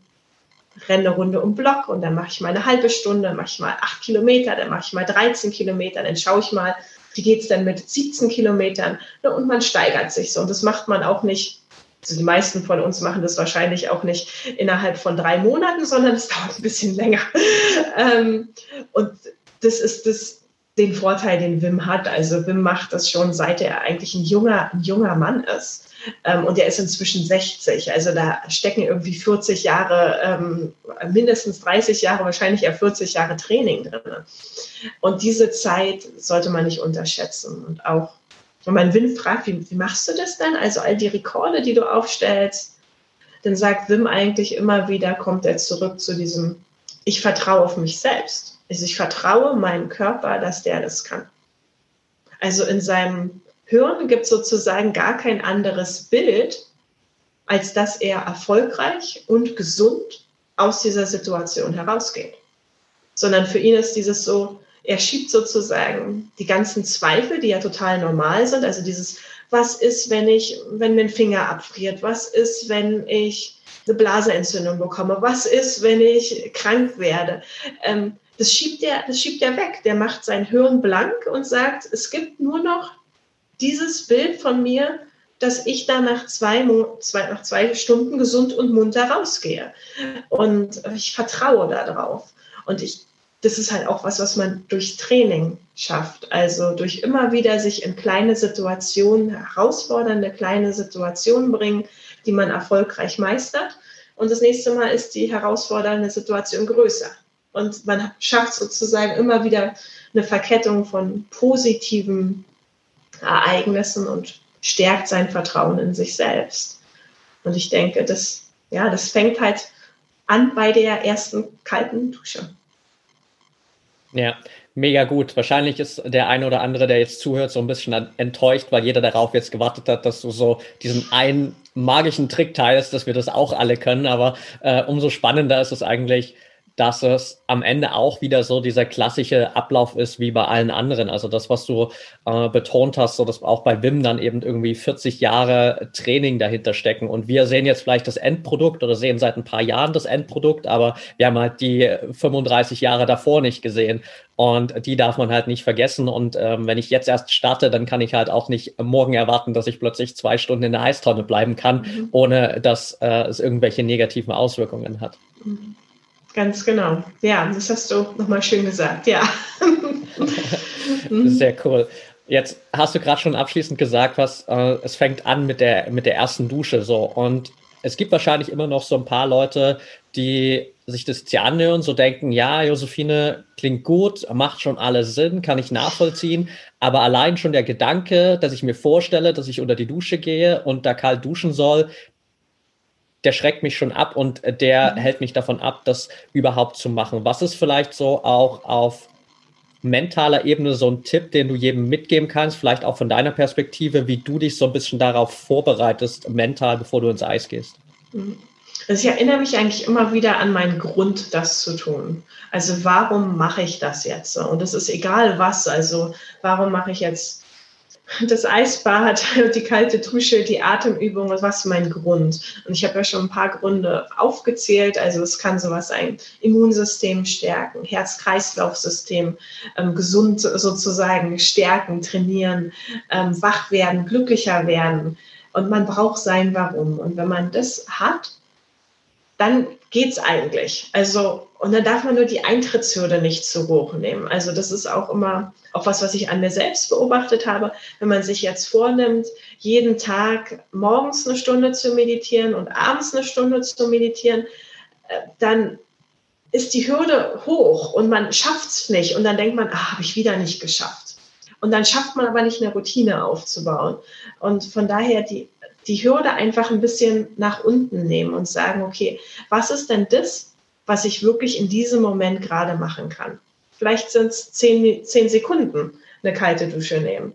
renne eine Runde um Block und dann mache ich mal eine halbe Stunde, mache ich mal acht Kilometer, dann mache ich mal 13 Kilometer, dann schaue ich mal, wie geht es denn mit 17 Kilometern und man steigert sich so. Und das macht man auch nicht also die meisten von uns machen das wahrscheinlich auch nicht innerhalb von drei Monaten, sondern es dauert ein bisschen länger. Ähm, und das ist das, den Vorteil, den Wim hat. Also Wim macht das schon, seit er eigentlich ein junger, ein junger Mann ist. Ähm, und er ist inzwischen 60. Also da stecken irgendwie 40 Jahre, ähm, mindestens 30 Jahre, wahrscheinlich eher 40 Jahre Training drin. Und diese Zeit sollte man nicht unterschätzen. Und auch wenn man Wim fragt, wie, wie machst du das dann? Also all die Rekorde, die du aufstellst, dann sagt Wim eigentlich immer wieder, kommt er zurück zu diesem, ich vertraue auf mich selbst. Also ich vertraue meinem Körper, dass der das kann. Also in seinem Hirn gibt es sozusagen gar kein anderes Bild, als dass er erfolgreich und gesund aus dieser Situation herausgeht. Sondern für ihn ist dieses so, er schiebt sozusagen die ganzen Zweifel, die ja total normal sind, also dieses, was ist, wenn ich, wenn mein Finger abfriert, was ist, wenn ich eine Blaseentzündung bekomme, was ist, wenn ich krank werde, ähm, das schiebt er, das schiebt er weg. Der macht sein Hirn blank und sagt, es gibt nur noch dieses Bild von mir, dass ich da nach zwei, zwei, nach zwei Stunden gesund und munter rausgehe. Und ich vertraue darauf. Und ich, das ist halt auch was, was man durch Training schafft. Also durch immer wieder sich in kleine Situationen, herausfordernde kleine Situationen bringen, die man erfolgreich meistert. Und das nächste Mal ist die herausfordernde Situation größer. Und man schafft sozusagen immer wieder eine Verkettung von positiven Ereignissen und stärkt sein Vertrauen in sich selbst. Und ich denke, das, ja, das fängt halt an bei der ersten kalten Dusche. Ja, mega gut. Wahrscheinlich ist der eine oder andere, der jetzt zuhört, so ein bisschen enttäuscht, weil jeder darauf jetzt gewartet hat, dass du so diesen einen magischen Trick teilst, dass wir das auch alle können. Aber äh, umso spannender ist es eigentlich, dass es am Ende auch wieder so dieser klassische Ablauf ist wie bei allen anderen. Also das, was du äh, betont hast, so dass auch bei Wim dann eben irgendwie 40 Jahre Training dahinter stecken. Und wir sehen jetzt vielleicht das Endprodukt oder sehen seit ein paar Jahren das Endprodukt, aber wir haben halt die 35 Jahre davor nicht gesehen. Und die darf man halt nicht vergessen. Und ähm, wenn ich jetzt erst starte, dann kann ich halt auch nicht morgen erwarten, dass ich plötzlich zwei Stunden in der Eistonne bleiben kann, mhm. ohne dass äh, es irgendwelche negativen Auswirkungen hat. Mhm. Ganz genau. Ja, das hast du nochmal schön gesagt. Ja. Sehr cool. Jetzt hast du gerade schon abschließend gesagt, was äh, es fängt an mit der mit der ersten Dusche so und es gibt wahrscheinlich immer noch so ein paar Leute, die sich das jetzt anhören, so denken, ja, Josephine klingt gut, macht schon alles Sinn, kann ich nachvollziehen, aber allein schon der Gedanke, dass ich mir vorstelle, dass ich unter die Dusche gehe und da kalt duschen soll, der schreckt mich schon ab und äh, der mhm. hält mich davon ab, das überhaupt zu machen. Was ist vielleicht so auch auf mentaler Ebene so ein Tipp, den du jedem mitgeben kannst, vielleicht auch von deiner Perspektive, wie du dich so ein bisschen darauf vorbereitest, mental, bevor du ins Eis gehst? Mhm. Also ich erinnere mich eigentlich immer wieder an meinen Grund, das zu tun. Also warum mache ich das jetzt? Und es ist egal was. Also warum mache ich jetzt das Eisbad, die kalte Dusche, die Atemübung, was mein Grund? Und ich habe ja schon ein paar Gründe aufgezählt. Also es kann sowas sein, Immunsystem stärken, Herz-Kreislauf-System ähm, gesund sozusagen stärken, trainieren, ähm, wach werden, glücklicher werden. Und man braucht sein Warum. Und wenn man das hat, dann geht's eigentlich. Also, und dann darf man nur die Eintrittshürde nicht zu hoch nehmen. Also, das ist auch immer auch was, was ich an mir selbst beobachtet habe. Wenn man sich jetzt vornimmt, jeden Tag morgens eine Stunde zu meditieren und abends eine Stunde zu meditieren, äh, dann ist die Hürde hoch und man schafft es nicht. Und dann denkt man, ah, habe ich wieder nicht geschafft. Und dann schafft man aber nicht eine Routine aufzubauen. Und von daher die die Hürde einfach ein bisschen nach unten nehmen und sagen, okay, was ist denn das, was ich wirklich in diesem Moment gerade machen kann? Vielleicht sind es zehn, zehn Sekunden eine kalte Dusche nehmen.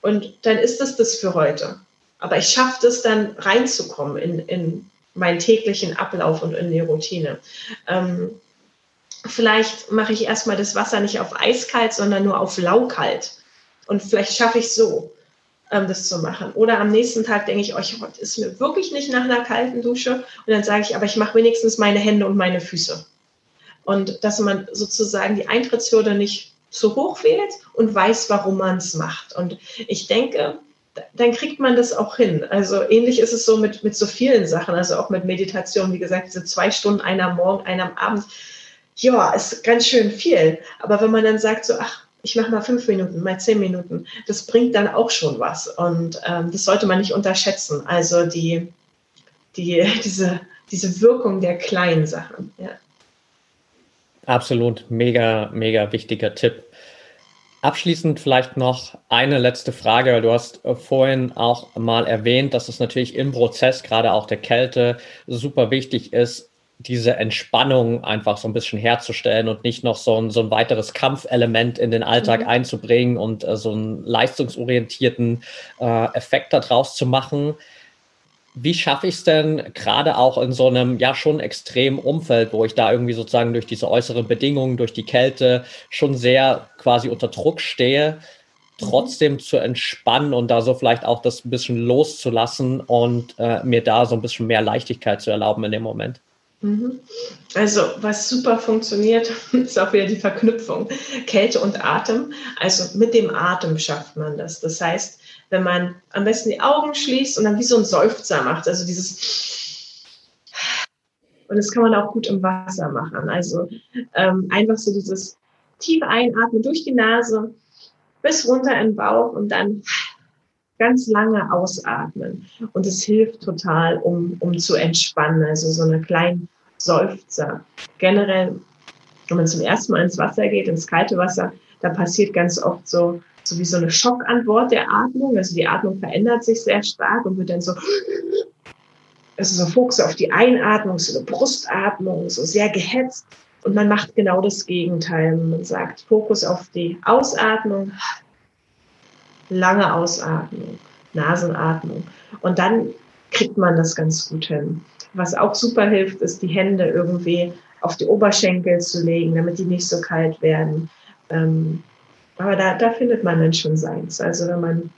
Und dann ist es das für heute. Aber ich schaffe es dann reinzukommen in, in meinen täglichen Ablauf und in die Routine. Ähm, vielleicht mache ich erstmal das Wasser nicht auf eiskalt, sondern nur auf laukalt. Und vielleicht schaffe ich so ähm, das zu machen. Oder am nächsten Tag denke ich, euch oh, ist mir wirklich nicht nach einer kalten Dusche. Und dann sage ich, aber ich mache wenigstens meine Hände und meine Füße. Und dass man sozusagen die Eintrittshürde nicht zu hoch wählt und weiß, warum man es macht. Und ich denke, dann kriegt man das auch hin. Also ähnlich ist es so mit, mit so vielen Sachen, also auch mit Meditation, wie gesagt, diese zwei Stunden, einer am Morgen, einer am Abend. Ja, ist ganz schön viel. Aber wenn man dann sagt, so, ach, ich mache mal fünf Minuten, mal zehn Minuten, das bringt dann auch schon was. Und ähm, das sollte man nicht unterschätzen. Also die, die, diese, diese Wirkung der kleinen Sachen. Ja. Absolut, mega, mega wichtiger Tipp. Abschließend vielleicht noch eine letzte Frage, weil du hast äh, vorhin auch mal erwähnt, dass es natürlich im Prozess, gerade auch der Kälte, super wichtig ist, diese Entspannung einfach so ein bisschen herzustellen und nicht noch so ein, so ein weiteres Kampfelement in den Alltag mhm. einzubringen und äh, so einen leistungsorientierten äh, Effekt daraus zu machen. Wie schaffe ich es denn gerade auch in so einem ja schon extremen Umfeld, wo ich da irgendwie sozusagen durch diese äußeren Bedingungen, durch die Kälte schon sehr quasi unter Druck stehe, mhm. trotzdem zu entspannen und da so vielleicht auch das ein bisschen loszulassen und äh, mir da so ein bisschen mehr Leichtigkeit zu erlauben in dem Moment? Mhm. Also, was super funktioniert, ist auch wieder die Verknüpfung Kälte und Atem. Also mit dem Atem schafft man das. Das heißt, wenn man am besten die Augen schließt und dann wie so ein Seufzer macht. Also dieses und das kann man auch gut im Wasser machen. Also ähm, einfach so dieses tiefe Einatmen durch die Nase bis runter in den Bauch und dann ganz lange ausatmen. Und es hilft total, um, um zu entspannen. Also so eine kleine Seufzer. Generell, wenn man zum ersten Mal ins Wasser geht, ins kalte Wasser, da passiert ganz oft so, so wie so eine Schockantwort der Atmung. Also die Atmung verändert sich sehr stark und wird dann so, also so Fokus auf die Einatmung, so eine Brustatmung, so sehr gehetzt. Und man macht genau das Gegenteil. Man sagt Fokus auf die Ausatmung, lange Ausatmung, Nasenatmung. Und dann kriegt man das ganz gut hin. Was auch super hilft, ist die Hände irgendwie auf die Oberschenkel zu legen, damit die nicht so kalt werden. Ähm, aber da, da findet man dann schon seins. Also wenn man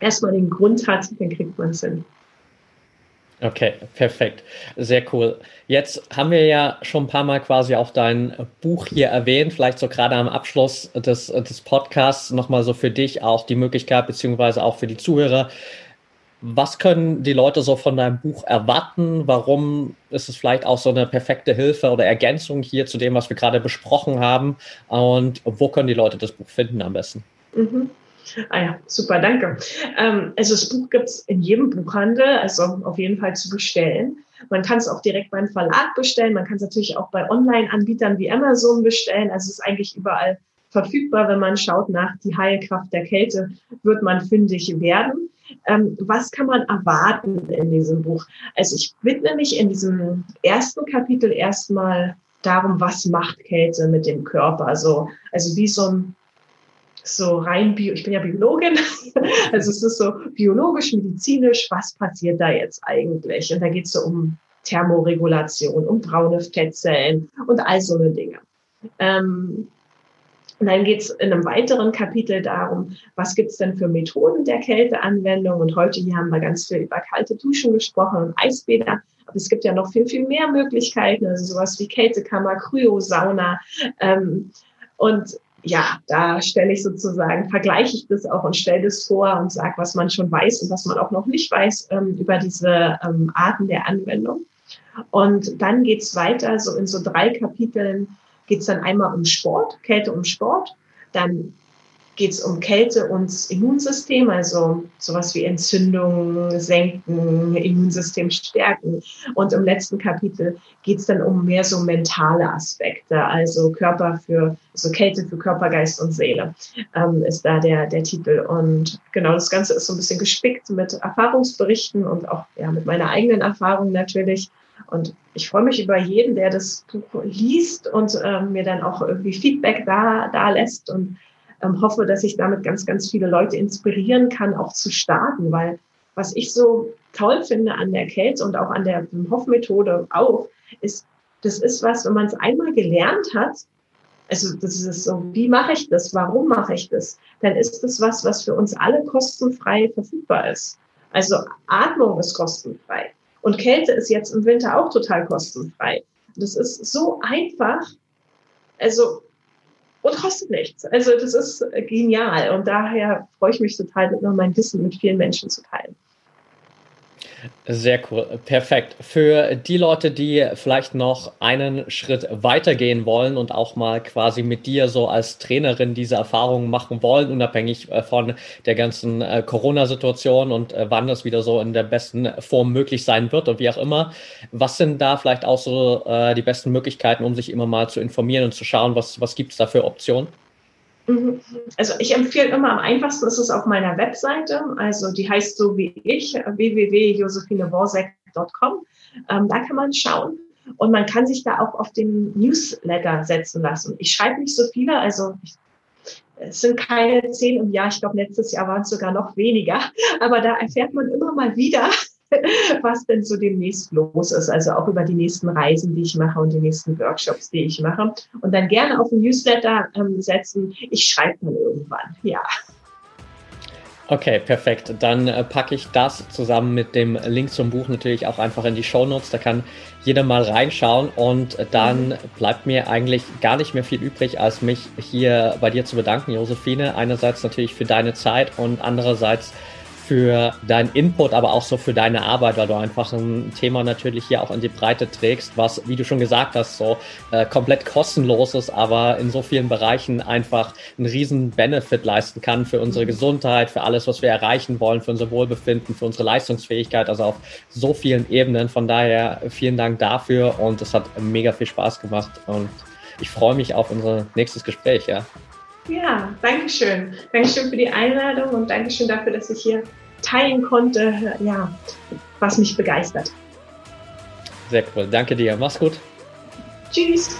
erstmal den Grund hat, dann kriegt man es hin. Okay, perfekt. Sehr cool. Jetzt haben wir ja schon ein paar Mal quasi auch dein Buch hier erwähnt, vielleicht so gerade am Abschluss des, des Podcasts nochmal so für dich auch die Möglichkeit, beziehungsweise auch für die Zuhörer. Was können die Leute so von deinem Buch erwarten? Warum ist es vielleicht auch so eine perfekte Hilfe oder Ergänzung hier zu dem, was wir gerade besprochen haben? Und wo können die Leute das Buch finden am besten? Mhm. Ah ja, super, danke. Ähm, also das Buch gibt es in jedem Buchhandel, also auf jeden Fall zu bestellen. Man kann es auch direkt beim Verlag bestellen. Man kann es natürlich auch bei Online-Anbietern wie Amazon bestellen. Also es ist eigentlich überall verfügbar. Wenn man schaut nach die Heilkraft der Kälte, wird man fündig werden. Ähm, was kann man erwarten in diesem Buch? Also ich widme mich in diesem ersten Kapitel erstmal darum, was macht Kälte mit dem Körper? Also, also wie so ein so rein bio, ich bin ja Biologin, also es ist so biologisch, medizinisch, was passiert da jetzt eigentlich? Und da geht es so um Thermoregulation, um braune Fettzellen und all so eine Dinge. Ähm, und dann geht es in einem weiteren Kapitel darum, was gibt es denn für Methoden der Kälteanwendung? Und heute hier haben wir ganz viel über kalte Duschen gesprochen und Eisbäder. Aber es gibt ja noch viel, viel mehr Möglichkeiten, also sowas wie Kältekammer, Kryosauna. Ähm, und ja, da stelle ich sozusagen, vergleiche ich das auch und stelle das vor und sage, was man schon weiß und was man auch noch nicht weiß ähm, über diese ähm, Arten der Anwendung. Und dann geht's weiter, so in so drei Kapiteln geht's dann einmal um Sport, Kälte um Sport, dann geht es um Kälte und Immunsystem, also sowas wie Entzündungen senken, Immunsystem stärken. Und im letzten Kapitel geht es dann um mehr so mentale Aspekte, also Körper für, also Kälte für Körper, Geist und Seele ähm, ist da der, der Titel. Und genau das Ganze ist so ein bisschen gespickt mit Erfahrungsberichten und auch ja, mit meiner eigenen Erfahrung natürlich. Und ich freue mich über jeden, der das Buch liest und ähm, mir dann auch irgendwie Feedback da, da lässt und ähm, hoffe, dass ich damit ganz, ganz viele Leute inspirieren kann, auch zu starten, weil was ich so toll finde an der Kälte und auch an der Hoff-Methode auch, ist, das ist was, wenn man es einmal gelernt hat, also das ist so, wie mache ich das, warum mache ich das, dann ist das was, was für uns alle kostenfrei verfügbar ist. Also Atmung ist kostenfrei und Kälte ist jetzt im Winter auch total kostenfrei. Das ist so einfach. Also und kostet nichts. Also das ist genial und daher freue ich mich total, mein Wissen mit vielen Menschen zu teilen. Sehr cool, perfekt. Für die Leute, die vielleicht noch einen Schritt weitergehen wollen und auch mal quasi mit dir so als Trainerin diese Erfahrungen machen wollen, unabhängig äh, von der ganzen äh, Corona-Situation und äh, wann das wieder so in der besten Form möglich sein wird und wie auch immer, was sind da vielleicht auch so die besten Möglichkeiten, um sich immer mal zu informieren und zu schauen, was, was gibt es da für Optionen? Mhm. Also ich empfehle immer am einfachsten ist es auf meiner Webseite, also die heißt so wie ich, www.josephineworsek.com. Ähm, da kann man schauen und man kann sich da auch auf den Newsletter setzen lassen. Ich schreibe nicht so viele, also ich, es sind keine zehn im Jahr, ich glaube letztes Jahr waren es sogar noch weniger, aber da erfährt man immer mal wieder, was denn so demnächst los ist. Also auch über die nächsten Reisen, die ich mache und die nächsten Workshops, die ich mache. Und dann gerne auf den Newsletter ähm, setzen. Ich schreibe dann irgendwann, ja. Okay, perfekt. Dann äh, packe ich das zusammen mit dem Link zum Buch natürlich auch einfach in die Show Notes. Da kann jeder mal reinschauen und dann bleibt mir eigentlich gar nicht mehr viel übrig, als mich hier bei dir zu bedanken, Josephine. Einerseits natürlich für deine Zeit und andererseits für deinen Input, aber auch so für deine Arbeit, weil du einfach ein Thema natürlich hier auch in die Breite trägst, was, wie du schon gesagt hast, so äh, komplett kostenlos ist, aber in so vielen Bereichen einfach einen riesen Benefit leisten kann für unsere Gesundheit, für alles, was wir erreichen wollen, für unser Wohlbefinden, für unsere Leistungsfähigkeit, also auf so vielen Ebenen. Von daher vielen Dank dafür und es hat mega viel Spaß gemacht und ich freue mich auf unser nächstes Gespräch, ja. Ja, danke schön. Dankeschön für die Einladung und Dankeschön dafür, dass ich hier teilen konnte, ja, was mich begeistert. Sehr cool. Danke dir. Mach's gut. Tschüss.